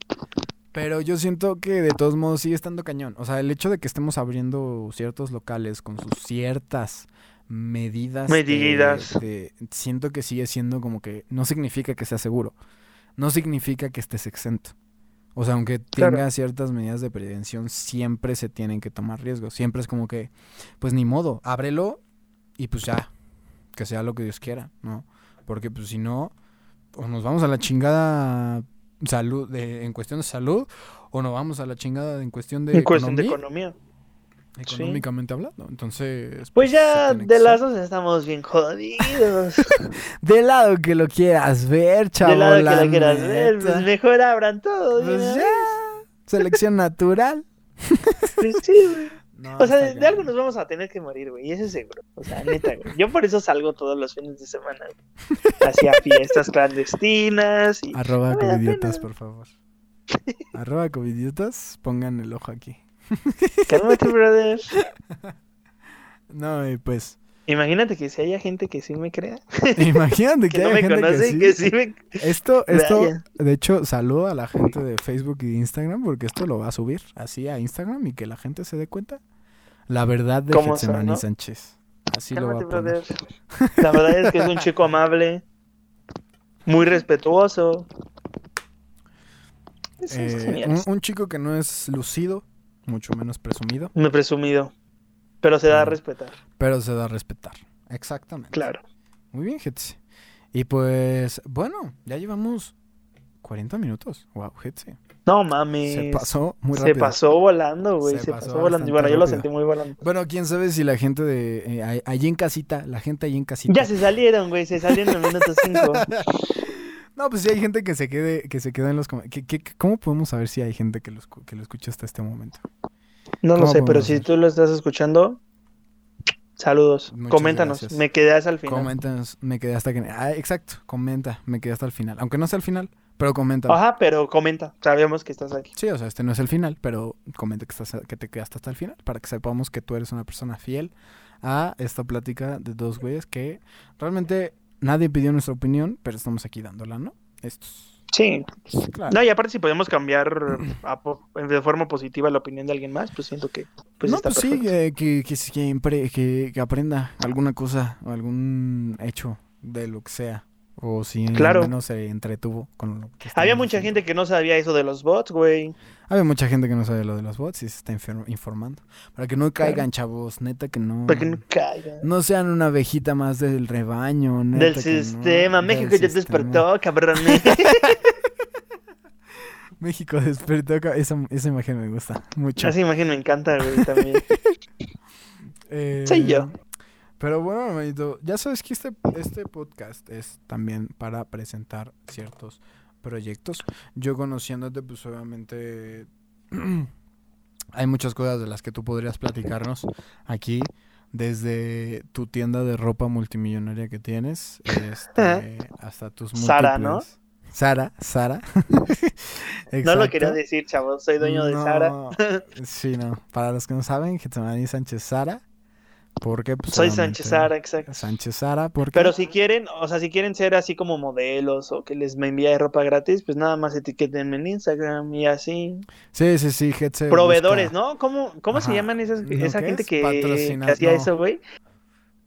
Pero yo siento que de todos modos sigue estando cañón. O sea, el hecho de que estemos abriendo ciertos locales con sus ciertas medidas. Medidas. de- siento que sigue siendo como que no significa que sea seguro. No significa que estés exento. O sea, aunque Claro. tenga ciertas medidas de prevención, siempre se tienen que tomar riesgos. Siempre es como que, pues ni modo, ábrelo y pues ya, que sea lo que Dios quiera, ¿no? Porque pues si no, o nos vamos a la chingada salud de, en cuestión de salud, o nos vamos a la chingada en cuestión de En cuestión de economía, económicamente hablando. Entonces, Pues se ya de las dos estamos bien jodidos. Del lado que lo quieras ver, chavo. de lado que la quieras ver, pues mejor abran todo. de Pues ya, selección natural. Pues sí, güey. No, O sea, de, algo nos vamos a tener que morir, güey. Y eso es seguro. O sea, neta, güey. Yo por eso salgo todos los fines de semana, güey. Hacia fiestas clandestinas y... Arroba No covidiotas, por favor. Arroba covidiotas, pongan el ojo aquí. Cálmate, brother. No, y pues, Imagínate que si haya gente que sí me crea, imagínate que, que no haya me gente conoce, que sí. que sí me... Esto, esto, Vaya. de hecho, saludo a la gente de Facebook y de Instagram porque esto lo va a subir así a Instagram y que la gente se dé cuenta. La verdad de ¿Cómo son, Getsemani no? Sánchez. Así lo va Cálmate, a poner. brother. La verdad es que es un chico amable, muy respetuoso. Es, es Eh, un chico que no es lucido, mucho menos presumido, Muy presumido. Pero se da a Mm. respetar, pero se da a respetar. Exactamente. claro. Muy bien, Hetzi. Y pues, bueno, ya llevamos 40 minutos. Wow, Hetzi. No mames. Se pasó muy Se rápido. pasó volando, güey. Se Se, pasó pasó, volando. Y bueno, yo lo sentí muy volando. Bueno, quién sabe si la gente de eh, allí en casita, la gente allí en casita. Ya se salieron, güey. Se salieron en el minuto 5. No, pues si hay gente que se quede, que se queda en los comentarios. ¿Cómo podemos saber si hay gente que lo, que lo escucha hasta este momento? No lo ¿Cómo sé, pero si tú lo estás escuchando, saludos. Muchas Coméntanos. gracias. Me quedé hasta el final. Coméntanos, me quedé hasta que... Ah, exacto, comenta, me quedé hasta el final. Aunque no sea el final, pero comenta. Ajá, pero comenta. Sabemos que estás aquí. Sí, o sea, este no es el final, pero comenta que, estás, que te quedaste hasta el final para que sepamos que tú eres una persona fiel a esta plática de dos güeyes que realmente nadie pidió nuestra opinión, pero estamos aquí dándola, ¿no? Estos. Sí. Claro. No, y aparte, si podemos cambiar a de forma positiva la opinión de alguien más, pues siento que pues no, está pues sí, eh, que, que, siempre- que, que aprenda alguna cosa o algún hecho de lo que sea. O si Claro. menos se entretuvo con lo que Había mucha diciendo. gente que no sabía eso de los bots, güey. Había mucha gente que no sabe lo de los bots y se está informando. Para que no caigan, chavos, neta que no. Para que no caigan. No sean una abejita más del rebaño, neta Del no, sistema. del México ya sistema. despertó, cabrón. México despertó. Esa, esa imagen me gusta mucho. Esa imagen me encanta, güey, también. Eh, Soy yo. Pero bueno, hermanito, ya sabes que este, este podcast es también para presentar ciertos proyectos. Yo conociéndote, pues obviamente hay muchas cosas de las que tú podrías platicarnos aquí, desde tu tienda de ropa multimillonaria que tienes, este, hasta tus múltiples... Sara, ¿no? Sara, Sara. no lo quería decir, chavos, soy dueño de Sara. sí, no. Para los que no saben, Getsemani Sánchez Sara. Porque pues, Soy Sánchez Sara, exacto. Sánchez Sara, porque... Pero si quieren, o sea, si quieren ser así como modelos o que les me envíe ropa gratis, pues nada más etiquetenme en Instagram y así. Sí, sí, sí, Proveedores, ¿no? ¿Cómo, cómo se llaman esas, esa gente que, que hacía eso, güey?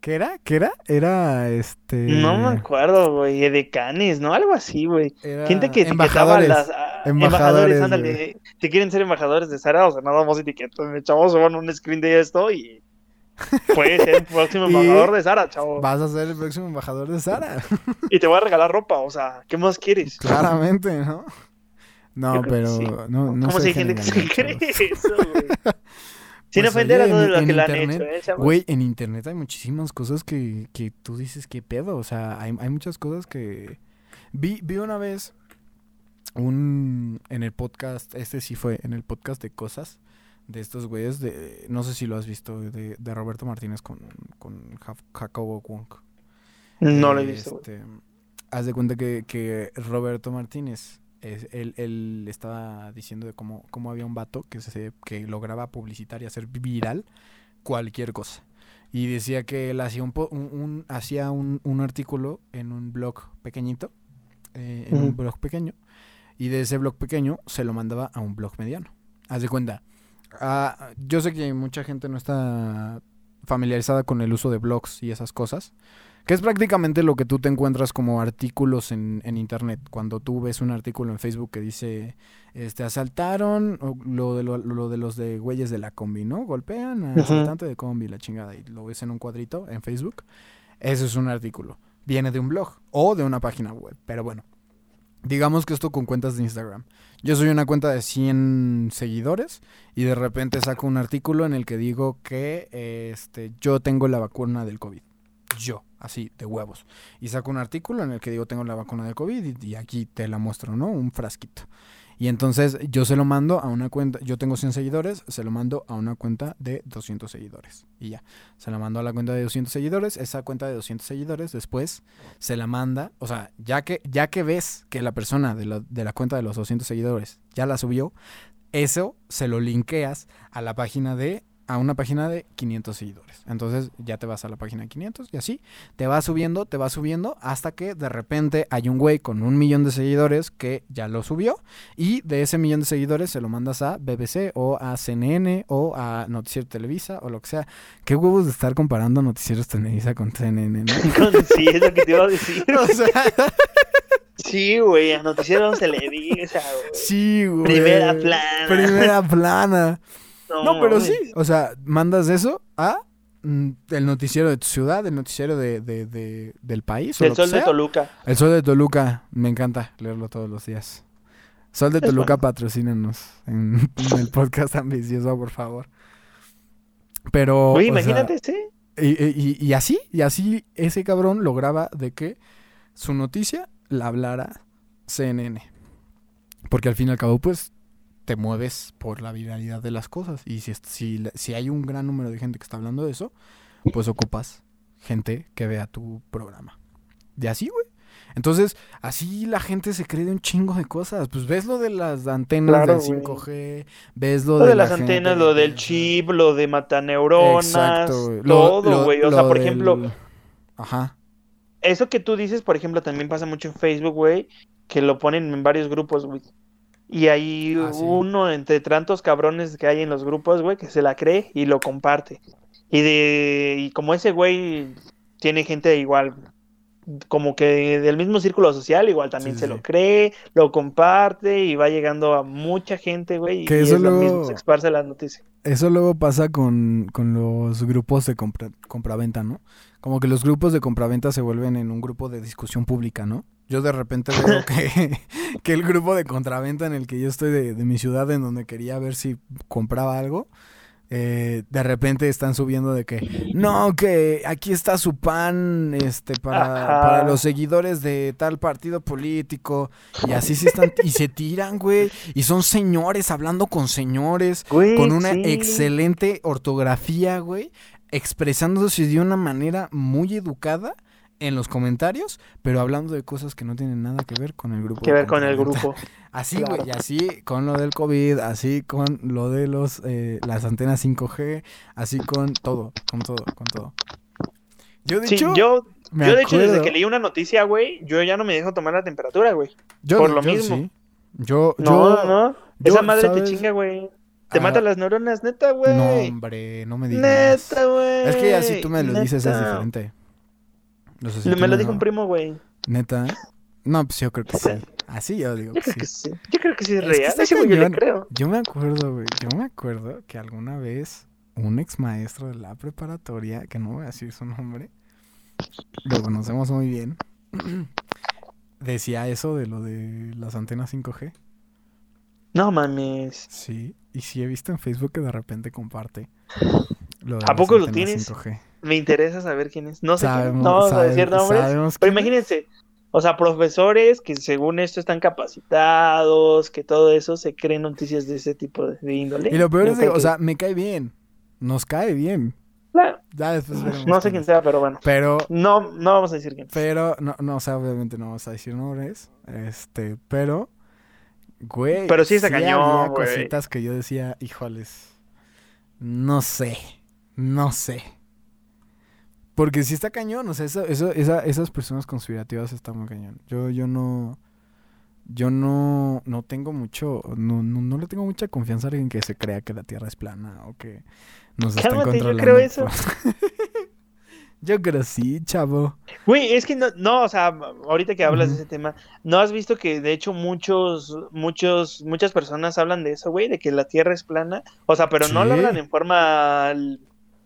¿Qué era? ¿Qué era? Era este. No me acuerdo, güey. Edecanes, ¿no? Algo así, güey. Gente que etiquetaba las. embajadores, ándale. Si quieren ser embajadores de Sara, o sea, nada más etiquetan. Chavos, suban un screen de esto y. Puedes ser el próximo embajador de Sara, chavo. Vas a ser el próximo embajador de Sara. y te voy a regalar ropa, o sea, ¿qué más quieres? Claramente, ¿no? No, pero. No, no ¿Cómo si hay gente que se cree eso, güey? Sin pues, ofender a todos los que la han hecho, ¿eh, Güey, en internet hay muchísimas cosas que, que tú dices, ¿qué pedo? O sea, hay, hay muchas cosas que... Vi, vi una vez un... En el podcast, este sí fue, en el podcast de cosas de estos güeyes, de, no sé si lo has visto, de, de Roberto Martínez con, con Jacobo Wong. No lo he visto. Este, haz de cuenta que, que Roberto Martínez él, él, estaba diciendo de cómo, cómo había un vato que, se, que lograba publicitar y hacer viral cualquier cosa. Y decía que él hacía un, un, hacía un, un, artículo en un blog pequeñito, eh, en un blog pequeño, y de ese blog pequeño se lo mandaba a un blog mediano. Haz de cuenta. Ah, yo sé que mucha gente no está familiarizada con el uso de blogs y esas cosas. Que es prácticamente lo que tú te encuentras como artículos en, en internet. Cuando tú ves un artículo en Facebook que dice, este, asaltaron, o lo de, lo, de los de güeyes de la combi, ¿no? Golpean a asaltante de combi, la chingada, y lo ves en un cuadrito en Facebook. Eso es un artículo. Viene de un blog o de una página web. Pero bueno, digamos que esto con cuentas de Instagram. Yo soy una cuenta de 100 seguidores y de repente saco un artículo en el que digo que este, yo tengo la vacuna del COVID. Yo así de huevos. Y saco un artículo en el que digo tengo la vacuna de COVID y, aquí te la muestro, ¿no? Un frasquito. Y entonces yo se lo mando a una cuenta, yo tengo 100 seguidores, se lo mando a una cuenta de 200 seguidores. Y ya, se la mando a la cuenta de 200 seguidores, esa cuenta de 200 seguidores después se la manda, o sea, ya que, ya que ves que la persona de la, de la cuenta de los 200 seguidores ya la subió, eso se lo linkeas a la página de a una página de 500 seguidores. Entonces ya te vas a la página de 500 y así te va subiendo, te va subiendo hasta que de repente hay un güey con un millón de seguidores que ya lo subió y de ese millón de seguidores se lo mandas a BBC o a CNN o a Noticiero Televisa o lo que sea. Qué huevos de estar comparando Noticieros Televisa con CNN, ¿no? sí, es lo que te iba a decir. o sea... Sí, güey, a Noticieros Televisa, güey. Sí, güey. Primera plana. Primera plana. No, pero sí. O sea, mandas eso a mm, el noticiero de tu ciudad, el noticiero de, de, del país. El Sol de Toluca. El Sol de Toluca. Me encanta leerlo todos los días. Sol de Toluca, patrocínenos en, el podcast ambicioso, por favor. Pero. Oye, imagínate, sí. Y, y, así, y así ese cabrón lograba de que su noticia la hablara CNN. Porque al fin y al cabo, pues, te mueves por la viralidad de las cosas. Y si, si, si hay un gran número de gente que está hablando de eso, pues ocupas gente que vea tu programa. De así, güey. Entonces, así la gente se cree de un chingo de cosas. Pues ves lo de las antenas del 5G, ves lo, de, las antenas, lo del chip, lo de mataneuronas, Exacto, todo, güey. O sea, por ejemplo, ajá. Eso que tú dices, por ejemplo, también pasa mucho en Facebook, güey, que lo ponen en varios grupos, güey. Y hay ah, uno entre tantos cabrones que hay en los grupos, güey, que se la cree y lo comparte. Y de y como ese güey tiene gente igual, como que del mismo círculo social, igual también se lo cree, lo comparte y va llegando a mucha gente, güey. Que y eso es lo mismo, se esparce la noticia. Eso luego pasa con, con los grupos de compra, compraventa, ¿no? Como que los grupos de compraventa se vuelven en un grupo de discusión pública, ¿no? Yo de repente veo que, que el grupo de contraventa en el que yo estoy de, de, mi ciudad, en donde quería ver si compraba algo, eh, de repente están subiendo de que no, que aquí está su pan este para, los seguidores de tal partido político y así se están y se tiran, güey, y son señores hablando con señores Güey, con una sí. excelente ortografía, güey, expresándose de una manera muy educada en los comentarios, pero hablando de cosas que no tienen nada que ver con el grupo. Que ver con el grupo. Así, Claro. güey, y así con lo del COVID, así con lo de los eh, las antenas 5G, así con todo, con todo, con todo. Yo de Sí, hecho, yo, me yo de hecho desde que leí una noticia, güey, yo ya no me dejo tomar la temperatura, güey. yo- por lo yo mismo. sí. Yo, No, yo, no. Esa madre ¿sabes? te chinga, güey. Te Ah, mata las neuronas, neta, güey. No, hombre, no me digas. Neta, güey. Es que ya si tú me lo dices es diferente. O sea, si Lo- tú me lo dijo un primo, güey. Neta. No, pues yo creo que sí. Así yo digo Yo que creo que sí. Yo creo que sí es, real. Ese yo le cañón. creo. Yo me acuerdo, güey. Yo me acuerdo que alguna vez un ex maestro de la preparatoria, que no voy a decir su nombre, lo conocemos muy bien, decía eso de lo de las antenas 5G. No mames. Sí. Y sí he visto en Facebook que de repente comparte. Lo de ¿A poco lo tienes? 5G. Me interesa saber quién es. No sé quién. Sabemos- No vamos a decir nombres. Pero quién imagínense. O sea, profesores que según esto están capacitados, que todo eso se creen noticias de ese tipo de, de índole. Y lo peor es que, o sea, me cae bien. Nos cae bien. Claro, Ya después veremos. no sé quién quién sea, pero bueno. Pero No, no vamos a decir quién. Pero, no, no, o sea, obviamente no vamos a decir nombres. Este, pero, güey. Pero sí está cañón, había güey. cositas que yo decía, híjoles. No sé. No sé. Porque sí está cañón. O sea, eso, eso, esa- esas personas conspirativas están muy cañón. Yo, yo no. Yo no, no tengo mucho, no, no, no le tengo mucha confianza a alguien que se crea que la Tierra es plana o que nos están Cálmate, yo controlando. creo eso. yo creo sí, chavo. Güey, es que no, no, o sea, ahorita que hablas de ese tema, ¿no has visto que de hecho muchos, muchos, muchas personas hablan de eso, güey, de que la Tierra es plana? O sea, pero no lo hablan en forma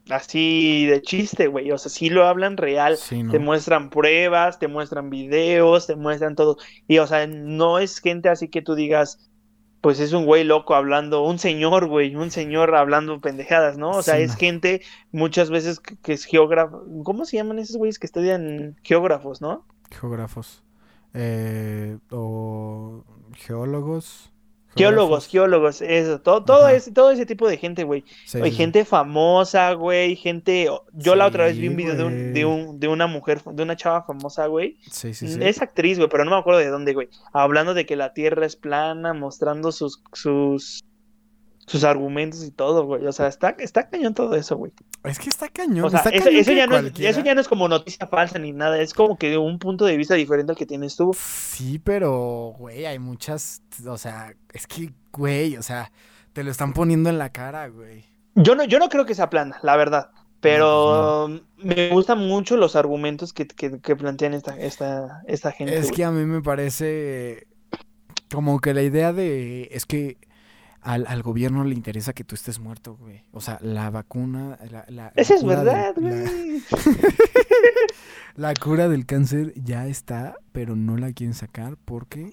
así de chiste, güey, o sea, sí lo hablan real. Sí, ¿no? Te muestran pruebas, te muestran videos, te muestran todo. Y, o sea, no es gente así que tú digas, pues es un güey loco hablando, un señor, güey, un señor hablando pendejadas, ¿no? O sea, Sí, es no. gente muchas veces que, que es geógrafo. ¿Cómo se llaman esos güeyes que estudian geógrafos, no? Geógrafos. Eh, o geólogos. Geólogos, geólogos, eso, todo, todo ese, todo ese tipo de gente, güey. Sí, sí, gente famosa, güey, gente. Yo la otra vez vi un video de, un, de, un, de una mujer, de una chava famosa, güey. Sí, sí, sí. Es actriz, güey, pero no me acuerdo de dónde, güey. Hablando de que la Tierra es plana, mostrando sus, sus, sus argumentos y todo, güey. O sea, está, está cañón todo eso, güey. Es que está cañón. O sea, está eso, cañón eso que ya no es, cualquiera- eso ya no es como noticia falsa ni nada. Es como que un punto de vista diferente al que tienes tú. Sí, pero, güey, hay muchas. O sea, es que, güey, o sea, te lo están poniendo en la cara, güey. Yo no, yo no creo que sea plana, la verdad. Pero me gustan mucho los argumentos que, que, que plantean esta, esta, esta gente. Es güey. que a mí me parece como que la idea de. Es que al, al gobierno le interesa que tú estés muerto, güey. O sea, la vacuna. La, la- la Eso es del- verdad, la- güey. La cura del cáncer ya está, pero no la quieren sacar porque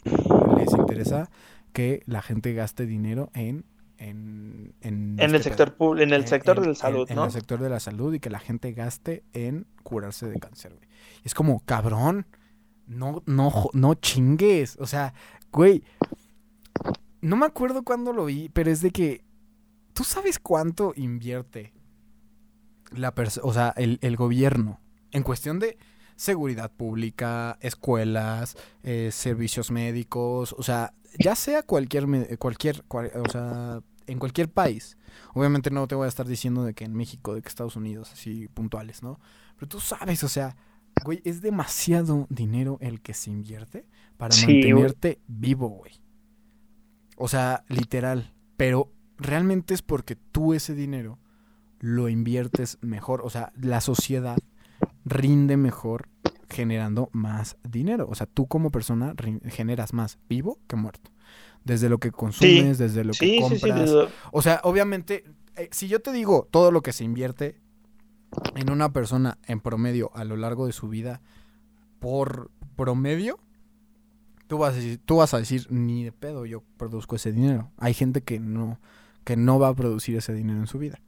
les interesa que la gente gaste dinero en en, en, En el este sector pedo. público, en el En- sector en- de la en- salud, en ¿no? el sector de la salud y que la gente gaste en curarse de cáncer, güey. Es como, cabrón, no, no, no chingues. O sea, güey, no me acuerdo cuándo lo vi, pero es de que, ¿tú sabes cuánto invierte la o sea, el, el gobierno en cuestión de seguridad pública, escuelas, eh, servicios médicos, o sea, ya sea cualquier, cualquier, cual- o sea, en cualquier país. Obviamente no te voy a estar diciendo de que en México, de que Estados Unidos, así puntuales, ¿no? Pero tú sabes, o sea, güey, es demasiado dinero el que se invierte para Sí, güey. mantenerte vivo, güey. O sea, literal. Pero realmente es porque tú ese dinero lo inviertes mejor. O sea, la sociedad rinde mejor generando más dinero. O sea, tú como persona generas más vivo que muerto. Desde lo que consumes, desde lo que Sí, sí, sí. compras. desde- O sea, obviamente, eh, si yo te digo todo lo que se invierte en una persona en promedio a lo largo de su vida por promedio, tú vas a decir, tú vas a decir ni de pedo yo produzco ese dinero. Hay gente que no que no va a producir ese dinero en su vida.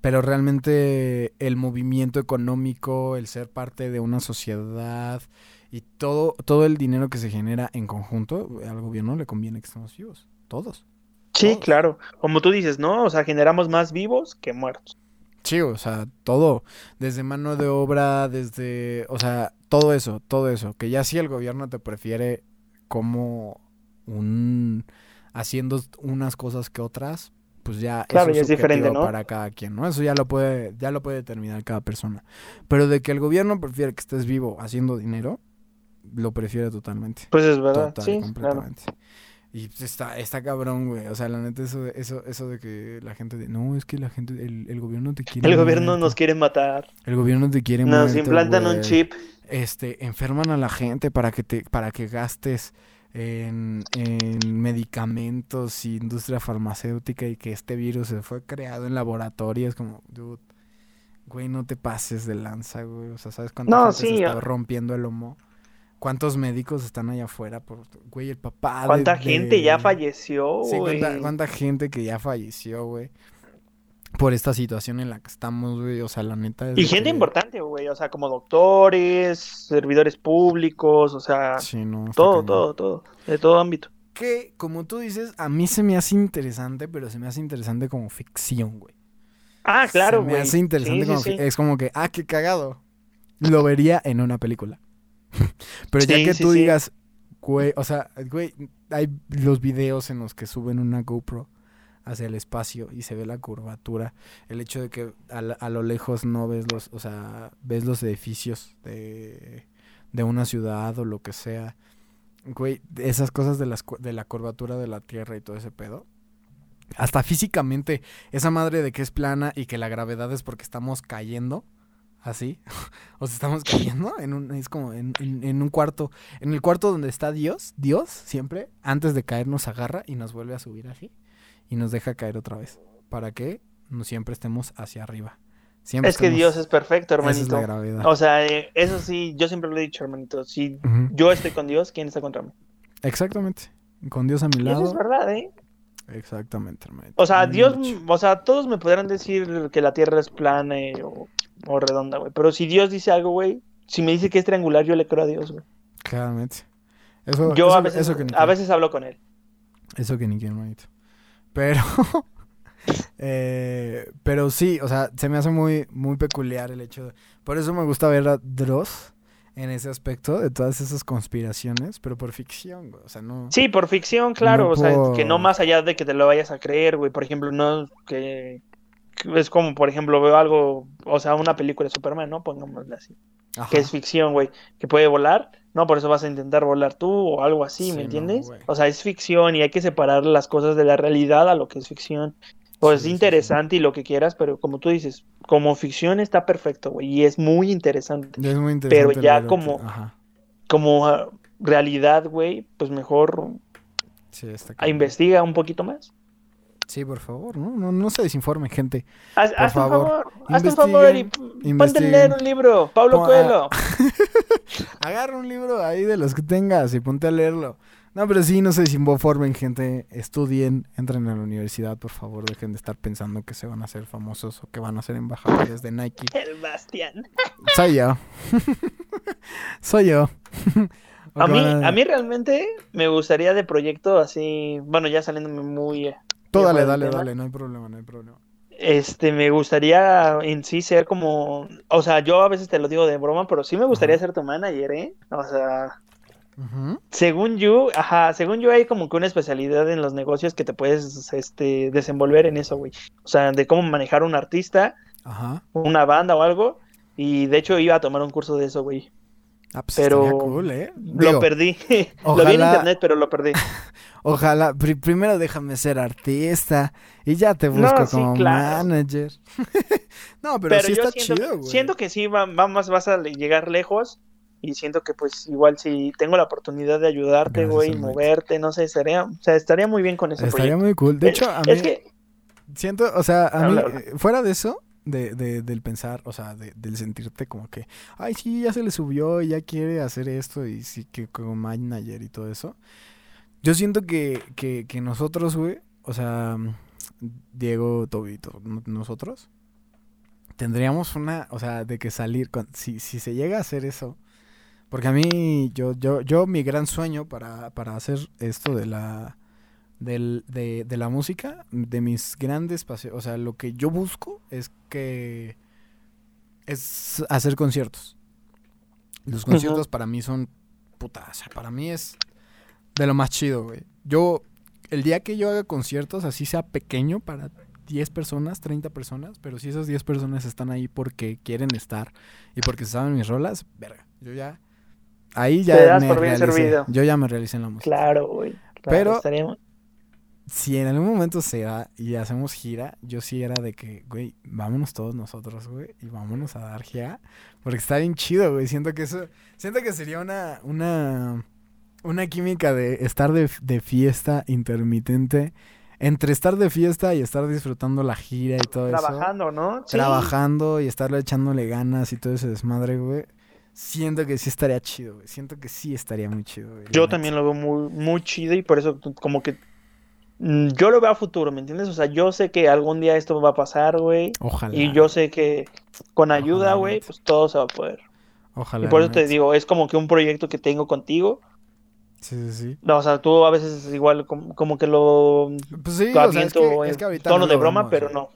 pero realmente el movimiento económico, el ser parte de una sociedad y todo, todo el dinero que se genera en conjunto, al gobierno le conviene que estemos vivos, todos. Sí, todos. claro. Como tú dices, ¿no? O sea, generamos más vivos que muertos. Sí, o sea, todo, desde mano de obra, desde, o sea, todo eso, todo eso, que ya si el gobierno te prefiere como un haciendo unas cosas que otras, pues ya Claro, eso ya es diferente, para cada quien, ¿no? Eso ya lo puede ya lo puede determinar cada persona. Pero de que el gobierno prefiere que estés vivo haciendo dinero, lo prefiere totalmente. Pues es verdad, Total, sí, claro. Y pues está, está cabrón, güey. O sea, la neta, eso, eso, eso de que la gente... de- no, es que la gente... El, el gobierno te quiere El gobierno muerto. nos quiere matar. El gobierno te quiere Nos muerto, implantan un chip. Este, enferman a la gente para que te, para que gastes en, en medicamentos y industria farmacéutica y que este virus se fue creado en laboratorios como, dude, güey, no te pases de lanza, güey. O sea, ¿sabes cuánta No, gente se sí, está ah. rompiendo el lomo? ¿Cuántos médicos están allá afuera? Por, güey, el papá de- ¿Cuánta gente ya falleció, Sí, güey? cuánta, cuánta gente que ya falleció, güey. Por esta situación en la que estamos, güey. O sea, la neta es Y gente que- importante, güey. O sea, como doctores, servidores públicos, o sea, Sí, no, todo, todo, todo. De todo ámbito. Que, como tú dices, a mí se me hace interesante, pero se me hace interesante como ficción, güey. Ah, claro, Se me güey. hace interesante Sí, como sí. Es como que, ah, qué cagado. Lo vería en una película. pero ya que sí, tú sí. digas, güey, o sea, güey, hay los videos en los que suben una GoPro hacia el espacio y se ve la curvatura. El hecho de que a, a lo lejos no ves los, o sea, ves los edificios de, de una ciudad o lo que sea. Güey, esas cosas de, las, de la curvatura de la Tierra y todo ese pedo. Hasta físicamente, esa madre de que es plana y que la gravedad es porque estamos cayendo, así. o sea, estamos cayendo en un, es como en, en- en un cuarto, en el cuarto donde está Dios, Dios siempre, antes de caer nos agarra y nos vuelve a subir así. Y nos deja caer otra vez. Para que no siempre estemos hacia arriba. Siempre Es que Dios es perfecto, esa es hermanito. la gravedad. O sea, eh, eso sí, yo siempre lo he dicho, hermanito. Si yo estoy con Dios, ¿quién está contra mí? Exactamente. Con Dios a mi Y eso lado. es verdad, ¿eh? Exactamente, hermanito. O sea, Dios, o sea, todos me podrán decir que la Tierra es plana eh, o, o redonda, güey. Pero si Dios dice algo, güey, si me dice que es triangular, yo le creo a Dios, güey. Claramente. Eso, Yo eso- a veces, eso que ni a veces hablo con él. Eso que ni quiero, hermanito. Pero. eh, pero sí, o sea, se me hace muy, muy peculiar el hecho de. Por eso me gusta ver a Dross en ese aspecto, de todas esas conspiraciones, pero por ficción, güey. O sea, no. Sí, por ficción, claro. No o sea, que no más allá de que te lo vayas a creer, güey. Por ejemplo, no que es como, por ejemplo, veo algo, o sea, una película de Superman, ¿no? Pongámosle así. Ajá. Que es ficción, güey. Que puede volar, ¿no? Por eso vas a intentar volar tú o algo así, Sí, ¿me entiendes? o sea, es ficción y hay que separar las cosas de la realidad a lo que es ficción. Pues Sí, es sí, interesante y lo que quieras, pero como tú dices, como ficción está perfecto, güey. Y es muy interesante. Es muy interesante. Pero ya como- Ajá. Como ah, realidad, güey, pues mejor está investiga un poquito más. Sí, por favor, ¿no? No, no se desinformen, gente. Haz, Por hazte un favor, favor, un favor y ponte a leer un libro, Pablo Coelho. Agarra un libro ahí de los que tengas y ponte a leerlo. No, pero sí, no se desinformen, gente. Estudien, entren a la universidad, por favor. Dejen de estar pensando que se van a hacer famosos o que van a ser embajadores de Nike. El Bastián. Soy yo. Soy yo. A mí, a mí realmente me gustaría de proyecto así, bueno, ya saliéndome muy... Tú dale, dale, tema, dale. No hay problema, no hay problema. Este, me gustaría en sí ser como, o sea, yo a veces te lo digo de broma, pero sí me gustaría Ajá. ser tu manager, ¿eh? O sea, según yo, ajá, según yo hay como que una especialidad en los negocios que te puedes, este, desenvolver en eso, güey. O sea, de cómo manejar un artista, Ajá. una banda o algo. Y de hecho iba a tomar un curso de eso, güey. Ah, pues Pero cool, ¿eh? Lo perdí. Lo vi en internet, pero lo perdí. Ojalá, pri- primero déjame ser artista y ya te No, busco sí, como claro. manager. no, pero, Pero, sí está siento, chido, güey. siento que sí, va, vamos, vas a le- llegar lejos. Y siento que pues igual si tengo la oportunidad de ayudarte, Gracias, güey, hermanito. moverte, no sé, estaría, o sea, estaría muy bien con ese Estaría proyecto. muy cool. De Eh, hecho, a mí es que, siento, o sea, a mí, eh, fuera de eso, de, de, del pensar, o sea, de- del sentirte como que, ay, sí, ya se le subió y ya quiere hacer esto y sí, que como manager y todo eso. Yo siento que, que, que nosotros, güey, o sea, Diego, Tobito, nosotros, tendríamos una, o sea, de que salir, con, si, si se llega a hacer eso, porque a mí, yo, yo, yo, mi gran sueño para, para hacer esto de la, del, de, de la música, de mis grandes paseos, o sea, lo que yo busco es que, es hacer conciertos. Los conciertos para mí son, puta, o sea, para mí es de lo más chido, güey. Yo, el día que yo haga conciertos, así sea pequeño para 10 personas, 30 personas, pero si esas 10 personas están ahí porque quieren estar y porque saben mis rolas, verga, yo ya... Ahí ya me realicé. Yo ya me realicé en la música. Claro, güey. claro, Pero- estaríamos- Si en algún momento se da y hacemos gira, yo sí era de que, güey, vámonos todos nosotros, güey, y vámonos a dar gira, porque está bien chido, güey. Siento que eso, siento que sería una, una, una química de estar de, de fiesta intermitente, entre estar de fiesta y estar disfrutando la gira y todo eso. Trabajando, ¿no? Sí. Trabajando y estarle echándole ganas y todo ese desmadre, güey. Siento que sí estaría chido, güey. Siento que sí estaría muy chido, güey. Yo también lo veo muy, muy chido y por eso como que yo lo veo a futuro, ¿me entiendes? O sea, yo sé que algún día esto va a pasar, güey. Ojalá. Y yo sé que con ayuda, güey, pues todo se va a poder. Ojalá. Y por eso te digo, es como que un proyecto que tengo contigo. Sí, sí, sí. No, o sea, tú a veces es igual como, como que lo Pues sí, lo o sea, es que, en es que ahorita tono no de broma, vemos, pero no.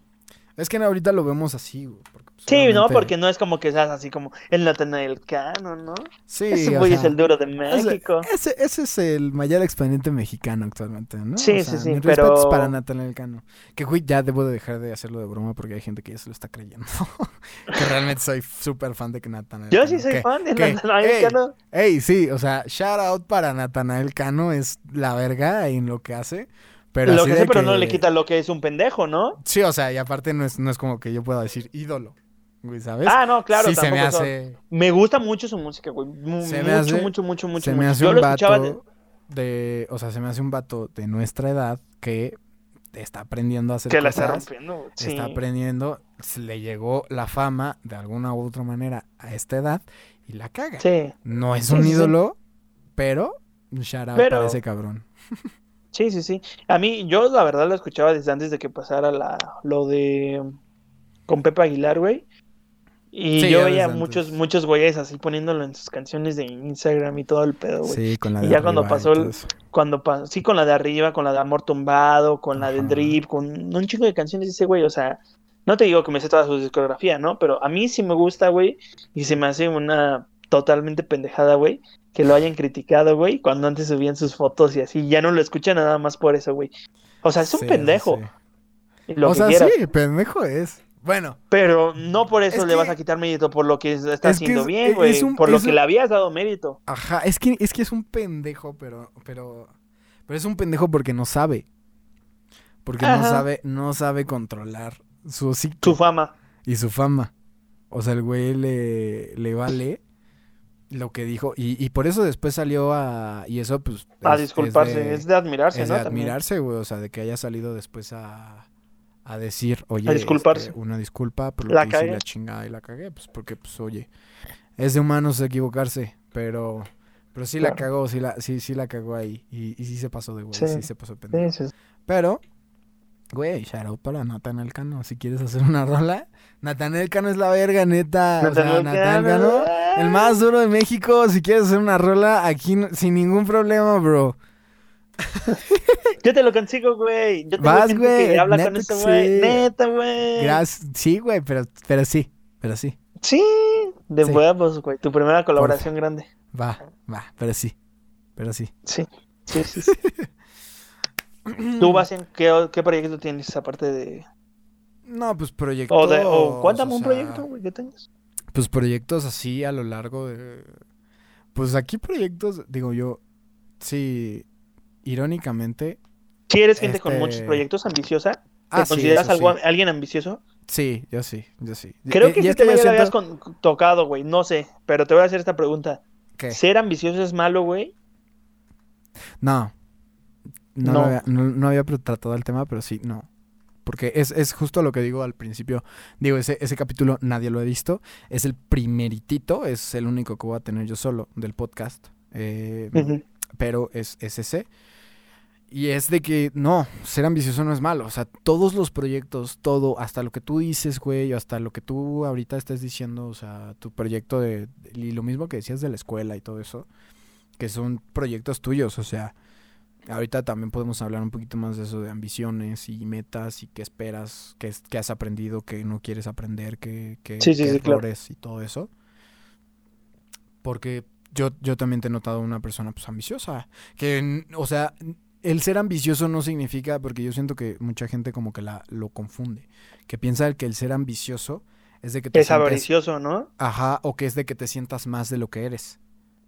Es que ahorita lo vemos así, güey. pues, Sí, no, porque no es como que seas así como el Natanael Cano, ¿no? Sí, Ese güey es el duro de México. Ese, ese es el mayor exponente mexicano actualmente, ¿no? Sí, O sí, sea, sí, mis pero- para Natanael Cano. Que, güey, ya debo de dejar de hacerlo de broma porque hay gente que ya se lo está creyendo. que realmente soy súper fan de que Natanael Yo Cano. sí soy que- fan de que- Natanael ey, Cano. Ey, sí, o sea, shout out para Natanael Cano es la verga en lo que hace. Pero Lo que sé, pero no le quita lo que es un pendejo, ¿no? Sí, o sea, y aparte no es, no es como que yo pueda decir ídolo, güey, ¿sabes? Ah, no, claro, sí se me son- hace... Me gusta mucho su música, güey. Se mucho, me hace- mucho, mucho, mucho, se me mucho. hace Yo un lo escuchaba vato de- de... O sea, se me hace un vato de nuestra edad que está aprendiendo a hacer que la está cosas. rompiendo. Sí. Está aprendiendo, se le llegó la fama de alguna u otra manera a esta edad y la caga. Sí, No es un sí, ídolo, pero shout out Pero- para ese cabrón. sí, sí, sí. A mí, yo la verdad lo escuchaba desde antes de que pasara la, lo de con Pepe Aguilar, güey. Y Sí, yo ya veía muchos, antes. muchos güeyes así poniéndolo en sus canciones de Instagram y todo el pedo, güey. Sí, con la Y de ya cuando arriba y pasó el- todo eso. Cuando pa- sí, con la de arriba, con la de Amor Tumbado, con la del. Drip, con un chingo de canciones de ese güey, o sea, no te digo que me sé toda su discografía, ¿no? Pero a mí sí me gusta, güey, y se me hace una totalmente pendejada, güey, que lo hayan criticado, güey, cuando antes subían sus fotos y así, ya no lo escuchan nada más por eso, güey. O sea, es un Sí, pendejo, sí. y lo o que sea, quieras, sí, pendejo es. Bueno, pero no por eso Es le vas que- a quitar mérito por lo que está es que haciendo es- bien, es güey, por lo que un- le habías dado mérito. ajá, es que es que es un pendejo, pero pero pero es un pendejo porque no sabe. Porque no sabe no sabe controlar su hocico Su fama. y su fama. O sea, el güey le, le vale lo que dijo. Y, y por eso después salió a. Y eso, pues. A es- disculparse, es de, admirarse, es ¿no? de admirarse, güey. O sea, de que haya salido después a, a decir, oye, A disculparse. este, una disculpa por lo La que hice la chingada y la cagué. Pues porque, pues, oye, es de humanos equivocarse, pero. Pero sí la cagó, sí la, sí, sí la cagó ahí. Y, y sí se pasó de güey, sí. Sí. se pasó de pendejo. Sí, Pero, güey, shout out para Natanael Cano. Si quieres hacer una rola, Natanael Cano es la verga, neta. o sea, Natanael Natanael Cano. Cano, el más duro de México. Si quieres hacer una rola, aquí sin ningún problema, bro. Yo te lo consigo, güey. Yo tengo Vas, güey, habla neta con eso, que güey. sí. Neta, güey. Gracias. Sí, güey, pero, pero sí, pero sí. Sí, de Sí. huevos, güey. Tu primera colaboración grande. Va, va, pero sí. Pero sí. Sí. Sí, sí, sí. ¿Tú, Bastian, qué, qué proyecto tienes aparte de. No, pues proyectos. O, de, o cuéntame o un proyecto, güey, que tengas. Pues proyectos así a lo largo de... Pues aquí proyectos, digo yo, sí, irónicamente... Si eres gente con Este- muchos proyectos, ambiciosa, ¿te Ah, sí, consideras eso algo, sí. alguien ambicioso? Sí, yo sí, yo sí. Creo que y sí es te yo me lo habías con- tocado, güey. No sé, pero te voy a hacer esta pregunta. ¿Ser ambicioso es malo, güey? No. No, No. había, no, no había tratado el tema, pero sí, no. Porque es, es justo lo que digo al principio. Digo, ese, ese capítulo nadie lo ha visto. Es el primeritito, es el único que voy a tener yo solo del podcast. Eh, pero es, es ese. Y es de que, no, ser ambicioso no es malo. O sea, todos los proyectos, todo, hasta lo que tú dices, güey, hasta lo que tú ahorita estás diciendo, o sea, tu proyecto de, y lo mismo que decías de la escuela y todo eso, que son proyectos tuyos, o sea, ahorita también podemos hablar un poquito más de eso, de ambiciones y metas y qué esperas, qué, qué has aprendido, qué no quieres aprender, qué, qué, Sí, sí, qué sí, claro. errores y todo eso. Porque yo, yo también te he notado una persona pues ambiciosa. Que, o sea, el ser ambicioso no significa, porque yo siento que mucha gente como que la, lo confunde. Que piensa que el ser ambicioso es de que te Es sientes- avaricioso, ¿no? Ajá, o que es de que te sientas más de lo que eres.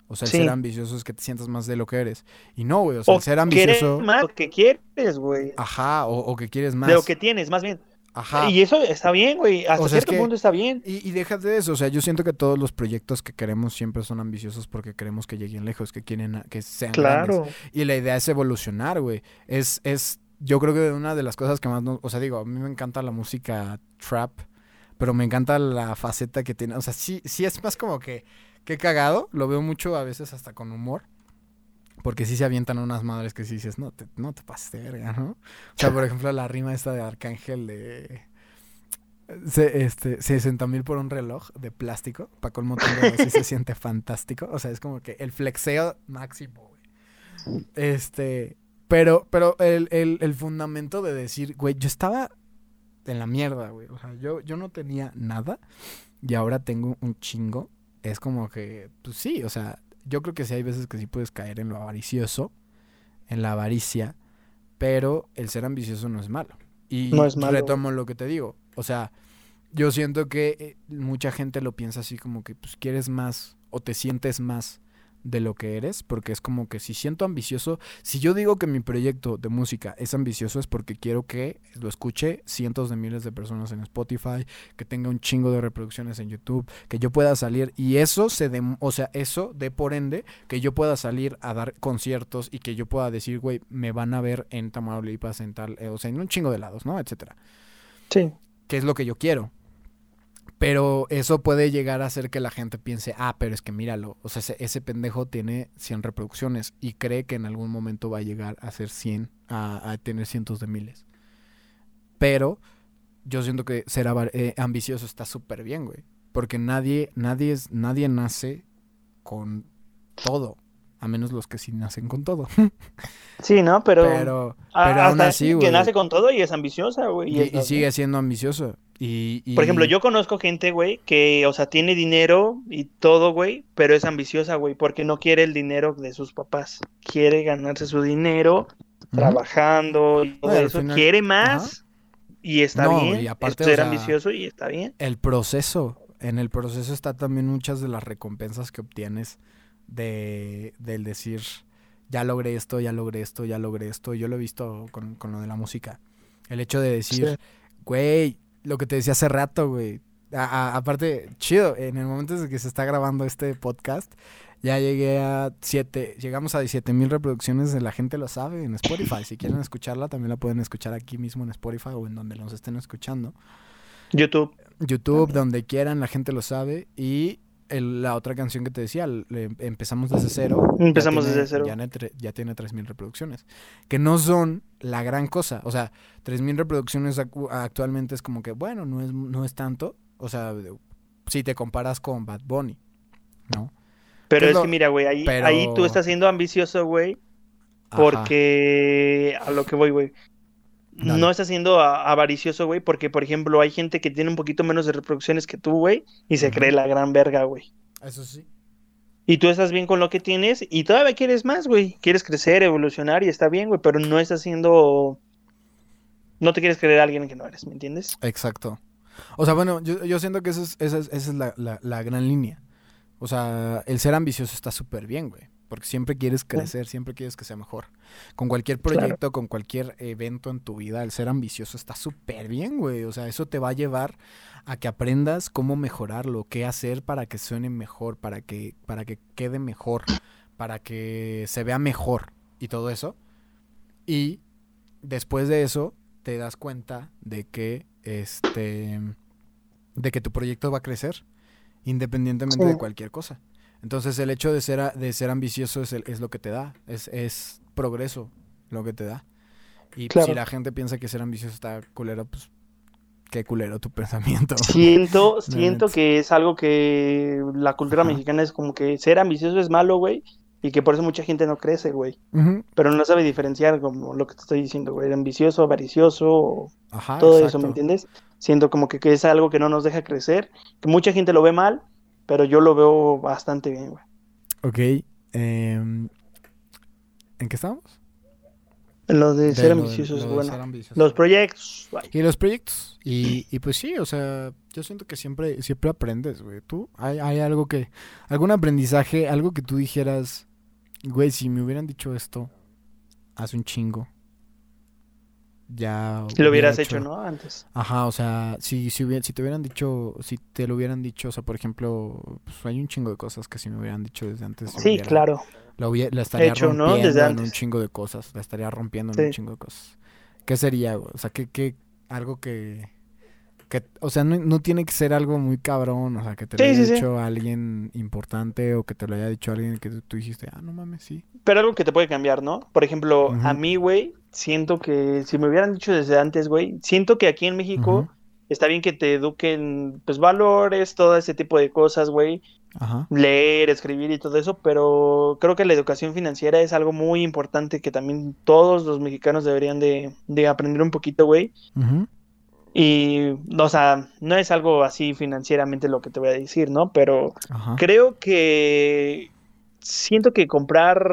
O sea, el Sí. ser ambicioso es que te sientas más de lo que eres. Y no, güey, o sea, O el ser quieres ambicioso... más lo que quieres, güey. Ajá, o, o que quieres más. De lo que tienes, más bien. Ajá. Y eso está bien, güey. Hasta O sea, es cierto que- punto está bien. Y, y déjate de eso, o sea, yo siento que todos los proyectos que queremos siempre son ambiciosos porque queremos que lleguen lejos, que quieren a- que sean grandes. Claro. Y la idea es evolucionar, güey. Es, es, yo creo que una de las cosas que más, no, o sea, digo, a mí me encanta la música trap, pero me encanta la faceta que tiene, o sea, sí, sí es más como que, que cagado, lo veo mucho a veces hasta con humor. Porque sí se avientan unas madres que sí dices, no te, no te pases de verga, ¿no? O sea, por ejemplo, la rima esta de Arcángel de... Se, este, 60 mil por un reloj de plástico. Para colmo sí se siente fantástico. O sea, es como que el flexeo máximo, güey. Este, pero, pero el, el, el fundamento de decir, güey, yo estaba en la mierda, güey. O sea, yo, yo no tenía nada y ahora tengo un chingo. Es como que, pues sí, o sea, yo creo que sí hay veces que sí puedes caer en lo avaricioso, en la avaricia, pero el ser ambicioso no es malo. Y No es malo, retomo lo que te digo. O sea, yo siento que eh, mucha gente lo piensa así como que pues quieres más o te sientes más de lo que eres, porque es como que si siento ambicioso, si yo digo que mi proyecto de música es ambicioso es porque quiero que lo escuche cientos de miles de personas en Spotify, que tenga un chingo de reproducciones en YouTube, que yo pueda salir y eso se dem- o sea, eso de por ende que yo pueda salir a dar conciertos y que yo pueda decir, güey, me van a ver en Tamaulipas en tal, eh, o sea, en un chingo de lados, ¿no? etcétera Sí. que es lo que yo quiero. Pero eso puede llegar a hacer que la gente piense, ah, pero es que míralo, o sea, ese, pendejo tiene 100 reproducciones y cree que en algún momento va a llegar a ser 100, a, tener cientos de miles. Pero yo siento que ser eh, ambicioso está súper bien, güey. Porque nadie, nadie, es, nadie nace con todo, a menos los que sí nacen con todo. Sí, ¿no? Pero, pero a- pero aún así, que güey. nace con todo y es ambiciosa, güey. y, y la- sigue siendo ambicioso. Y, y- Por ejemplo, yo conozco gente, güey, que, o sea, tiene dinero y todo, güey, pero es ambiciosa, güey, porque no quiere el dinero de sus papás. Quiere ganarse su dinero Ujú. trabajando y todo eso. final- Quiere más y está No, bien. y aparte, es o ser sea, ambicioso y está bien. el proceso. En el proceso está también muchas de las recompensas que obtienes de del decir ya logré esto, ya logré esto, ya logré esto. Yo lo he visto con, con lo de la música. El hecho de decir, Sí. güey, lo que te decía hace rato, güey. A- a- aparte, chido, en el momento en que se está grabando este podcast, ya llegué a siete, llegamos a 17 mil reproducciones, la gente lo sabe en Spotify. Si quieren escucharla, también la pueden escuchar aquí mismo en Spotify o en donde nos estén escuchando. YouTube. YouTube, donde quieran, la gente lo sabe. Y el- la otra canción que te decía, empezamos desde cero. Empezamos tiene- desde cero. Ya, ne- tre- ya tiene 3.000 reproducciones. Que no son la gran cosa. O sea, 3.000 reproducciones actualmente es como que, bueno, no es, no es tanto. O sea, si te comparas con Bad Bunny, ¿no? Pero ¿Qué es es lo- que mira, güey, ahí, pero- ahí tú estás siendo ambicioso, güey, Ajá. porque a lo que voy, güey. Dale. No estás siendo avaricioso, güey, porque, por ejemplo, hay gente que tiene un poquito menos de reproducciones que tú, güey, y se cree la gran verga, güey. Eso sí. Y tú estás bien con lo que tienes y todavía quieres más, güey. Quieres crecer, evolucionar y está bien, güey, pero no estás siendo... No te quieres creer a alguien que no eres, ¿me entiendes? Exacto. O sea, bueno, yo, yo siento que esa es, esa es, esa es la, la- la gran línea. O sea, el ser ambicioso está súper bien, güey. Porque siempre quieres crecer, siempre quieres que sea mejor. Con cualquier Claro. proyecto, con cualquier evento en tu vida, el ser ambicioso está súper bien, güey. O sea, eso te va a llevar a que aprendas cómo mejorarlo, qué hacer para que suene mejor, para que, para que quede mejor, para que se vea mejor y todo eso. Y después de eso, te das cuenta de que este de que tu proyecto va a crecer independientemente Sí. de cualquier cosa. Entonces el hecho de ser a- de ser ambicioso es, el- es lo que te da, es, es progreso lo que te da. Y Claro. si la gente piensa que ser ambicioso está culero, pues qué culero tu pensamiento. Siento, siento que es algo que la cultura Ajá. mexicana es como que ser ambicioso es malo, güey, y que por eso mucha gente no crece, güey. Pero no sabe diferenciar como lo que te estoy diciendo, güey, ambicioso, avaricioso, Ajá, todo eso, ¿me entiendes? Siento como que, que es algo que no nos deja crecer, que mucha gente lo ve mal, pero yo lo veo bastante bien, güey. Ok. em, ¿En qué estamos? Lo de De ser lo de- ambicioso es lo de bueno. ser ambicioso. Los proyectos, güey. Y los proyectos. Y, y pues sí, o sea, yo siento que siempre, siempre aprendes, güey. Tú, hay, hay algo que, algún aprendizaje, algo que tú dijeras, güey, si me hubieran dicho esto hace un chingo, ya. lo hubiera hubieras hecho, ¿no? Antes. Ajá, o sea, si, si, hubiera- si te hubieran dicho, si te lo hubieran dicho, o sea, por ejemplo, pues hay un chingo de cosas que si me hubieran dicho desde antes. Sí, hubiera- claro. La, la estaría Hecho, ¿no? rompiendo Desde en antes. un chingo de cosas. La estaría rompiendo en un chingo de cosas. ¿Qué sería? O sea, ¿qué, qué, algo que, que o sea, no, no tiene que ser algo muy cabrón, o sea, que te lo Sí, haya sí, sí. dicho alguien importante o que te lo haya dicho alguien que tú, tú dijiste, ah, no mames, sí. Pero algo que te puede cambiar, ¿no? Por ejemplo, a mí, güey, siento que si me hubieran dicho desde antes, güey, siento que aquí en México está bien que te eduquen, pues, valores, todo ese tipo de cosas, güey, Ajá. leer, escribir y todo eso, pero creo que la educación financiera es algo muy importante que también todos los mexicanos deberían de, de aprender un poquito, güey. Ujú. Y, o sea, no es algo así financieramente lo que te voy a decir, ¿no? Pero Ajá. creo que siento que comprar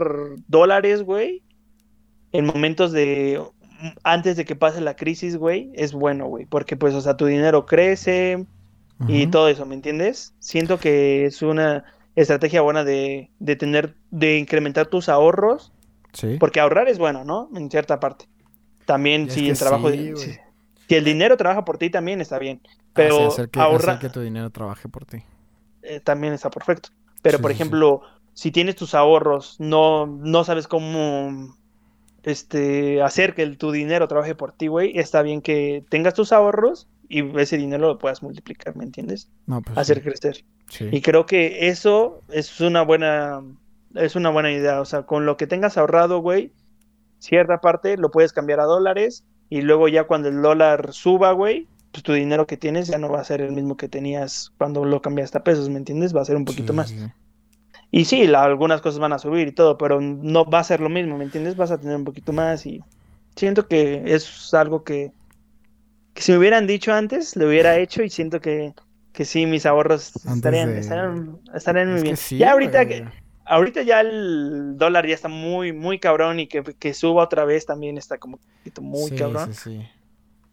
dólares, güey, en momentos de antes de que pase la crisis, güey, es bueno, güey, porque pues, o sea, tu dinero crece y todo eso, ¿me entiendes? Siento que es una estrategia buena de, de tener, de incrementar tus ahorros, Sí. porque ahorrar es bueno, ¿no? En cierta parte. También si que el trabajo, sí. Si, el dinero trabaja por ti también está bien, pero hacer que, ahorra, hacer que tu dinero trabaje por ti. eh, también está perfecto. Pero, Sí, por sí. ejemplo, si tienes tus ahorros, no, no sabes cómo este, hacer que el- tu dinero trabaje por ti, güey, está bien que tengas tus ahorros y ese dinero lo puedas multiplicar, ¿me entiendes? No, pues Hacer crecer. Y creo que eso es una buena, es una buena idea. O sea, con lo que tengas ahorrado, güey, cierta parte lo puedes cambiar a dólares y luego ya cuando el dólar suba, güey, pues tu dinero que tienes ya no va a ser el mismo que tenías cuando lo cambiaste a pesos, ¿me entiendes? Va a ser un poquito Sí, más. sí. Y sí, la- algunas cosas van a subir y todo, pero no va a ser lo mismo, ¿me entiendes? Vas a tener un poquito más y siento que es algo que, que si me hubieran dicho antes, lo hubiera hecho y siento que, que sí, mis ahorros estarían, de- estarían, estarían muy Es bien. sí, ya ahorita, que, ahorita ya el dólar ya está muy, muy cabrón y que, que suba otra vez también está como un poquito muy Sí, cabrón. sí, sí.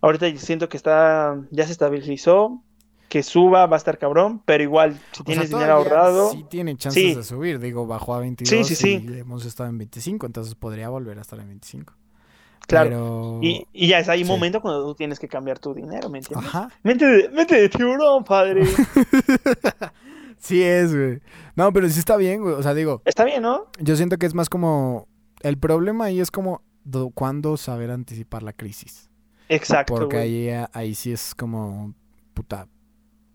Ahorita siento que está, ya se estabilizó, que suba va a estar cabrón, pero igual, si O sea, tienes dinero todavía ahorrado, Sí tiene chances Sí. de subir. Digo, bajó a 22 Sí, sí, sí. y hemos estado en 25, entonces podría volver a estar en 25. claro. Pero... Y, y ya es ahí un Sí. momento cuando tú tienes que cambiar tu dinero, ¿me entiendes? Ajá. Mente de, mente de tiburón, padre. sí es, güey. No, pero sí está bien, güey. O sea, digo, Está bien, ¿no? yo siento que es más como... El problema ahí es como do- cuándo saber anticipar la crisis. Exacto, Porque güey. ahí, ahí sí es como... Puta,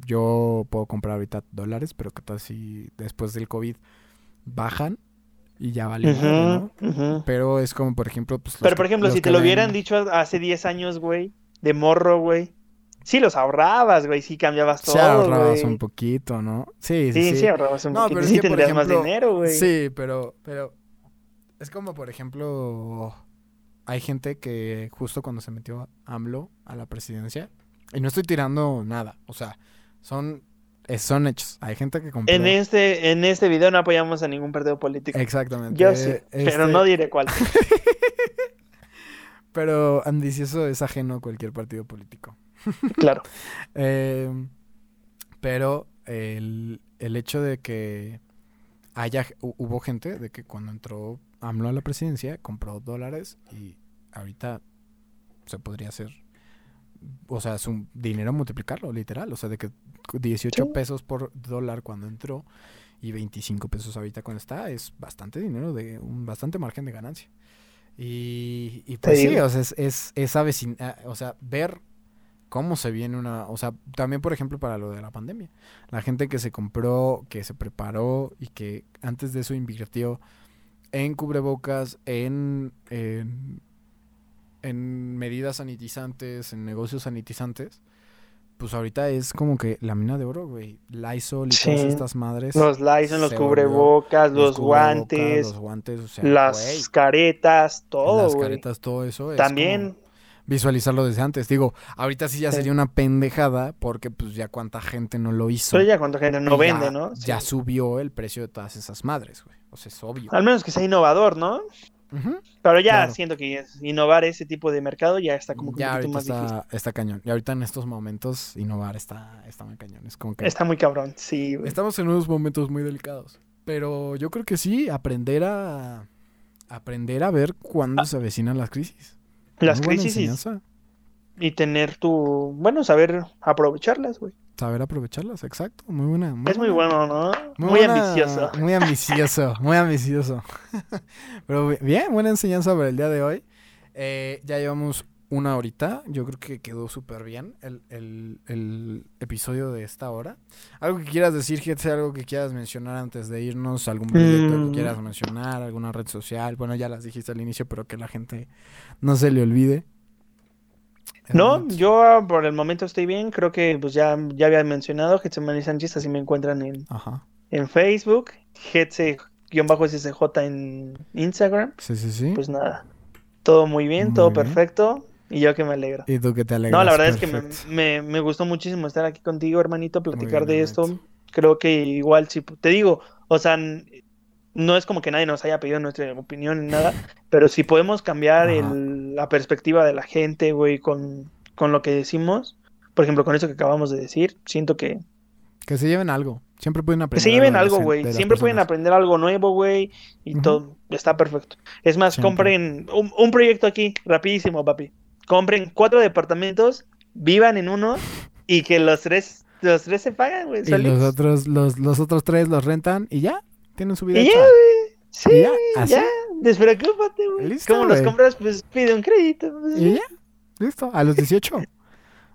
yo puedo comprar ahorita dólares, pero que tal si después del COVID bajan y ya vale madre, ¿no? Pero es como, por ejemplo, pues, Pero, por ejemplo, si te lo hubieran dicho hace 10 años, güey, de morro, güey, sí los ahorrabas, güey, sí cambiabas Sí todo, ahorrabas güey. un poquito, ¿no? Sí, sí, Sí, sí. sí, ahorrabas un No, poquito. pero es sí que, tendrías más dinero, güey. Sí, pero, pero es como, por ejemplo, hay gente que justo cuando se metió AMLO a la presidencia, y no estoy tirando nada, o sea, son, eh, son hechos. Hay gente que compró... En este, en este video no apoyamos a ningún partido político. Exactamente. Yo sí, pero este- no diré cuál. Pero ambicioso es ajeno a cualquier partido político. Claro. Eh, pero el, el hecho de que haya hu- hubo gente de que cuando entró AMLO a la presidencia compró dólares y ahorita se podría hacer o sea, es un dinero multiplicarlo, literal, o sea, de que 18 Sí. pesos por dólar cuando entró y 25 pesos ahorita cuando está, es bastante dinero, de un bastante margen de ganancia. Y, y pues sí, o sea, es, es, ah, o sea, ver cómo se viene una, o sea, también por ejemplo para lo de la pandemia, la gente que se compró, que se preparó y que antes de eso invirtió en cubrebocas, en, en, en medidas sanitizantes, en negocios sanitizantes, pues ahorita es como que la mina de oro, güey. Lysol y Sí. todas estas madres. Los Lysol, los cubrebocas, los, cubrebocas, guantes, Los guantes, o sea, las güey, caretas, todo, las güey. caretas, todo eso. es También, visualizarlo desde antes. Digo, ahorita sí ya Sí. sería una pendejada porque pues ya cuánta gente no lo hizo. pero ya cuánta gente no Y vende, ya- ¿no? Ya subió el precio de todas esas madres, güey. O sea, es obvio. Al menos que sea innovador, ¿no? Pero ya Claro. siento que innovar ese tipo de mercado ya está como que Ya un poquito más difícil. está, está cañón. Y ahorita en estos momentos innovar está, está muy cañón. Es como que Está muy cabrón, sí, güey. estamos en unos momentos muy delicados. Pero yo creo que sí, aprender a aprender a ver cuándo se avecinan las crisis. Las Muy buena crisis y, tener tu, bueno, saber aprovecharlas, güey. Saber aprovecharlas, exacto. Muy buena. Es muy bueno, ¿no? Muy, buena- ambicioso. Muy ambicioso, muy ambicioso. Pero bi- bien, buena enseñanza para el día de hoy. Eh, ya llevamos una horita. Yo creo que quedó súper bien el, el- el episodio de esta hora. ¿Algo que quieras decir, Getse? ¿Algo que quieras mencionar antes de irnos? ¿Algún proyecto Mm. que quieras mencionar? ¿Alguna red social? Bueno, ya las dijiste al inicio, pero que la gente no se le olvide. No, yo ah, por el momento estoy bien. Creo que pues ya, ya había mencionado Getsemani Sánchez, así me encuentran en, Ajá. en Facebook, Getse-SSJ en Instagram. Sí, sí, sí. Pues nada, todo muy bien, Muy todo bien. perfecto. Y yo que me alegro. y tú que te alegras. No, la verdad es que me, me, me gustó muchísimo estar aquí contigo, hermanito, platicar de esto. Creo que igual, si te digo, o sea, no es como que nadie nos haya pedido nuestra opinión ni nada, pero si podemos cambiar el- la perspectiva de la gente, güey, con, con lo que decimos, por ejemplo, con eso que acabamos de decir, siento que, Que se lleven algo. Siempre pueden que aprender. se lleven algo, güey, siempre pueden aprender algo nuevo, güey, y todo, está perfecto. Es más, Siempre. compren un, un proyecto aquí, rapidísimo, papi. Compren cuatro departamentos, vivan en uno y que los tres, los tres se pagan, güey, Y los otros, los, los otros tres los rentan y ya. Tienen su vida Y ya, güey. Sí, Y ya, así. ya. Despreocúpate, güey. ¿Cómo los compras? Pues pide un crédito. pues, Y ya. Listo. A los 18.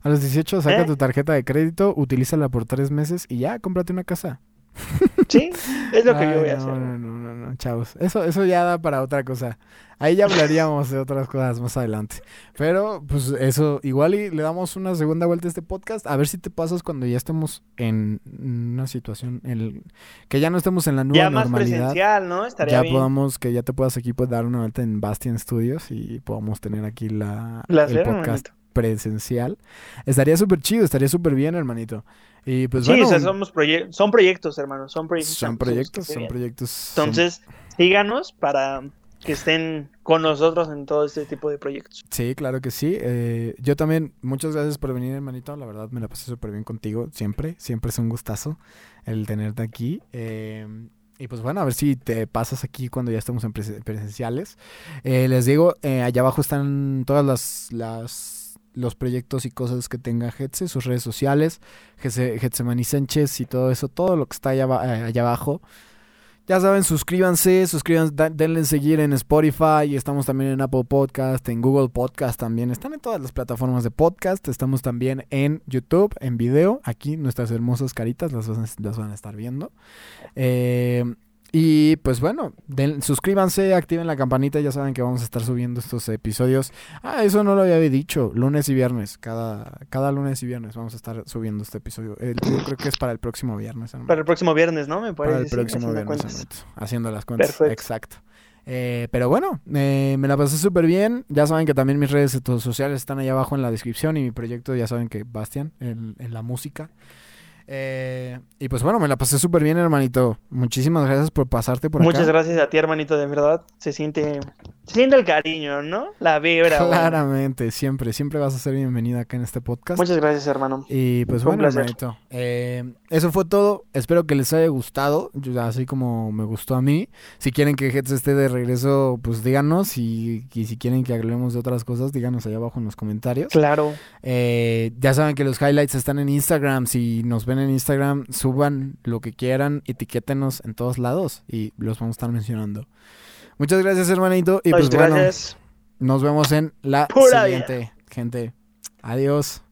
A los 18 saca ¿Eh? tu tarjeta de crédito, utilízala por tres meses y ya, cómprate una casa. Sí, es lo que Ay, yo voy a hacer. No, no, no, no, chavos. Eso, eso ya da para otra cosa. Ahí ya hablaríamos de otras cosas más adelante. Pero, pues eso, igual y le damos una segunda vuelta a este podcast. A ver si te pasas cuando ya estemos en una situación en que ya no estemos en la nueva Ya más normalidad. presencial, ¿no? Estaría ya bien. podamos, que ya te puedas aquí pues, dar una vuelta en Bastian Studios y podamos tener aquí la, el podcast. Presencial. Estaría súper chido, estaría súper bien, hermanito. Y pues sí, bueno, o sea, somos proye- son proyectos, hermano. Son proyectos. son proyectos, son proyectos. son- Entonces, síganos para que estén con nosotros en todo este tipo de proyectos. Sí, claro que sí. Eh, yo también, muchas gracias por venir, hermanito. La verdad, me la pasé súper bien contigo. Siempre, siempre es un gustazo el tenerte aquí. Eh, y pues bueno, a ver si te pasas aquí cuando ya estemos en presen- presenciales. Eh, les digo, allá abajo están todas las, las los proyectos y cosas que tenga Hetze, sus redes sociales, Getse- Getsemani Sánchez y todo eso, todo lo que está allá, eh, allá abajo. Ya saben, suscríbanse, suscríbanse, denle en seguir en Spotify, estamos también en Apple Podcast, en Google Podcast también, están en todas las plataformas de podcast, estamos también en YouTube, en video, aquí nuestras hermosas caritas las van las van a estar viendo. Eh, y pues bueno, den- suscríbanse, activen la campanita, ya saben que vamos a estar subiendo estos episodios. Ah, eso no lo había dicho, lunes y viernes, cada, cada lunes y viernes vamos a estar subiendo este episodio. El- yo creo que es para el próximo viernes. hermano. Para el próximo viernes, ¿no? Me parece. Para el próximo haciendo viernes, cuentas. haciendo las cuentas. Perfecto. Exacto. Eh, pero bueno, eh, me la pasé súper bien. Ya saben que también mis redes sociales están ahí abajo en la descripción y mi proyecto, ya saben que Bastian, en, en la música. Eh, y pues bueno, me la pasé súper bien, hermanito. Muchísimas gracias por pasarte por Muchas acá. gracias a ti, hermanito, de verdad. Se siente, se siente el cariño, ¿no? La vibra. Claramente, siempre, siempre vas a ser bienvenida acá en este podcast. Muchas gracias, hermano. Y pues Fue bueno, hermanito. eh, eso fue todo. Espero que les haya gustado. así como me gustó a mí. Si quieren que Heads esté de regreso, pues díganos. Y, y si quieren que hablemos de otras cosas, díganos allá abajo en los comentarios. Claro. Eh, ya saben que los highlights están en Instagram. Si nos ven en Instagram, suban lo que quieran. Etiquétenos en todos lados. Y los vamos a estar mencionando. Muchas gracias, hermanito. Y pues Muchas bueno, gracias. nos vemos en la Pura vida. siguiente, gente. Adiós.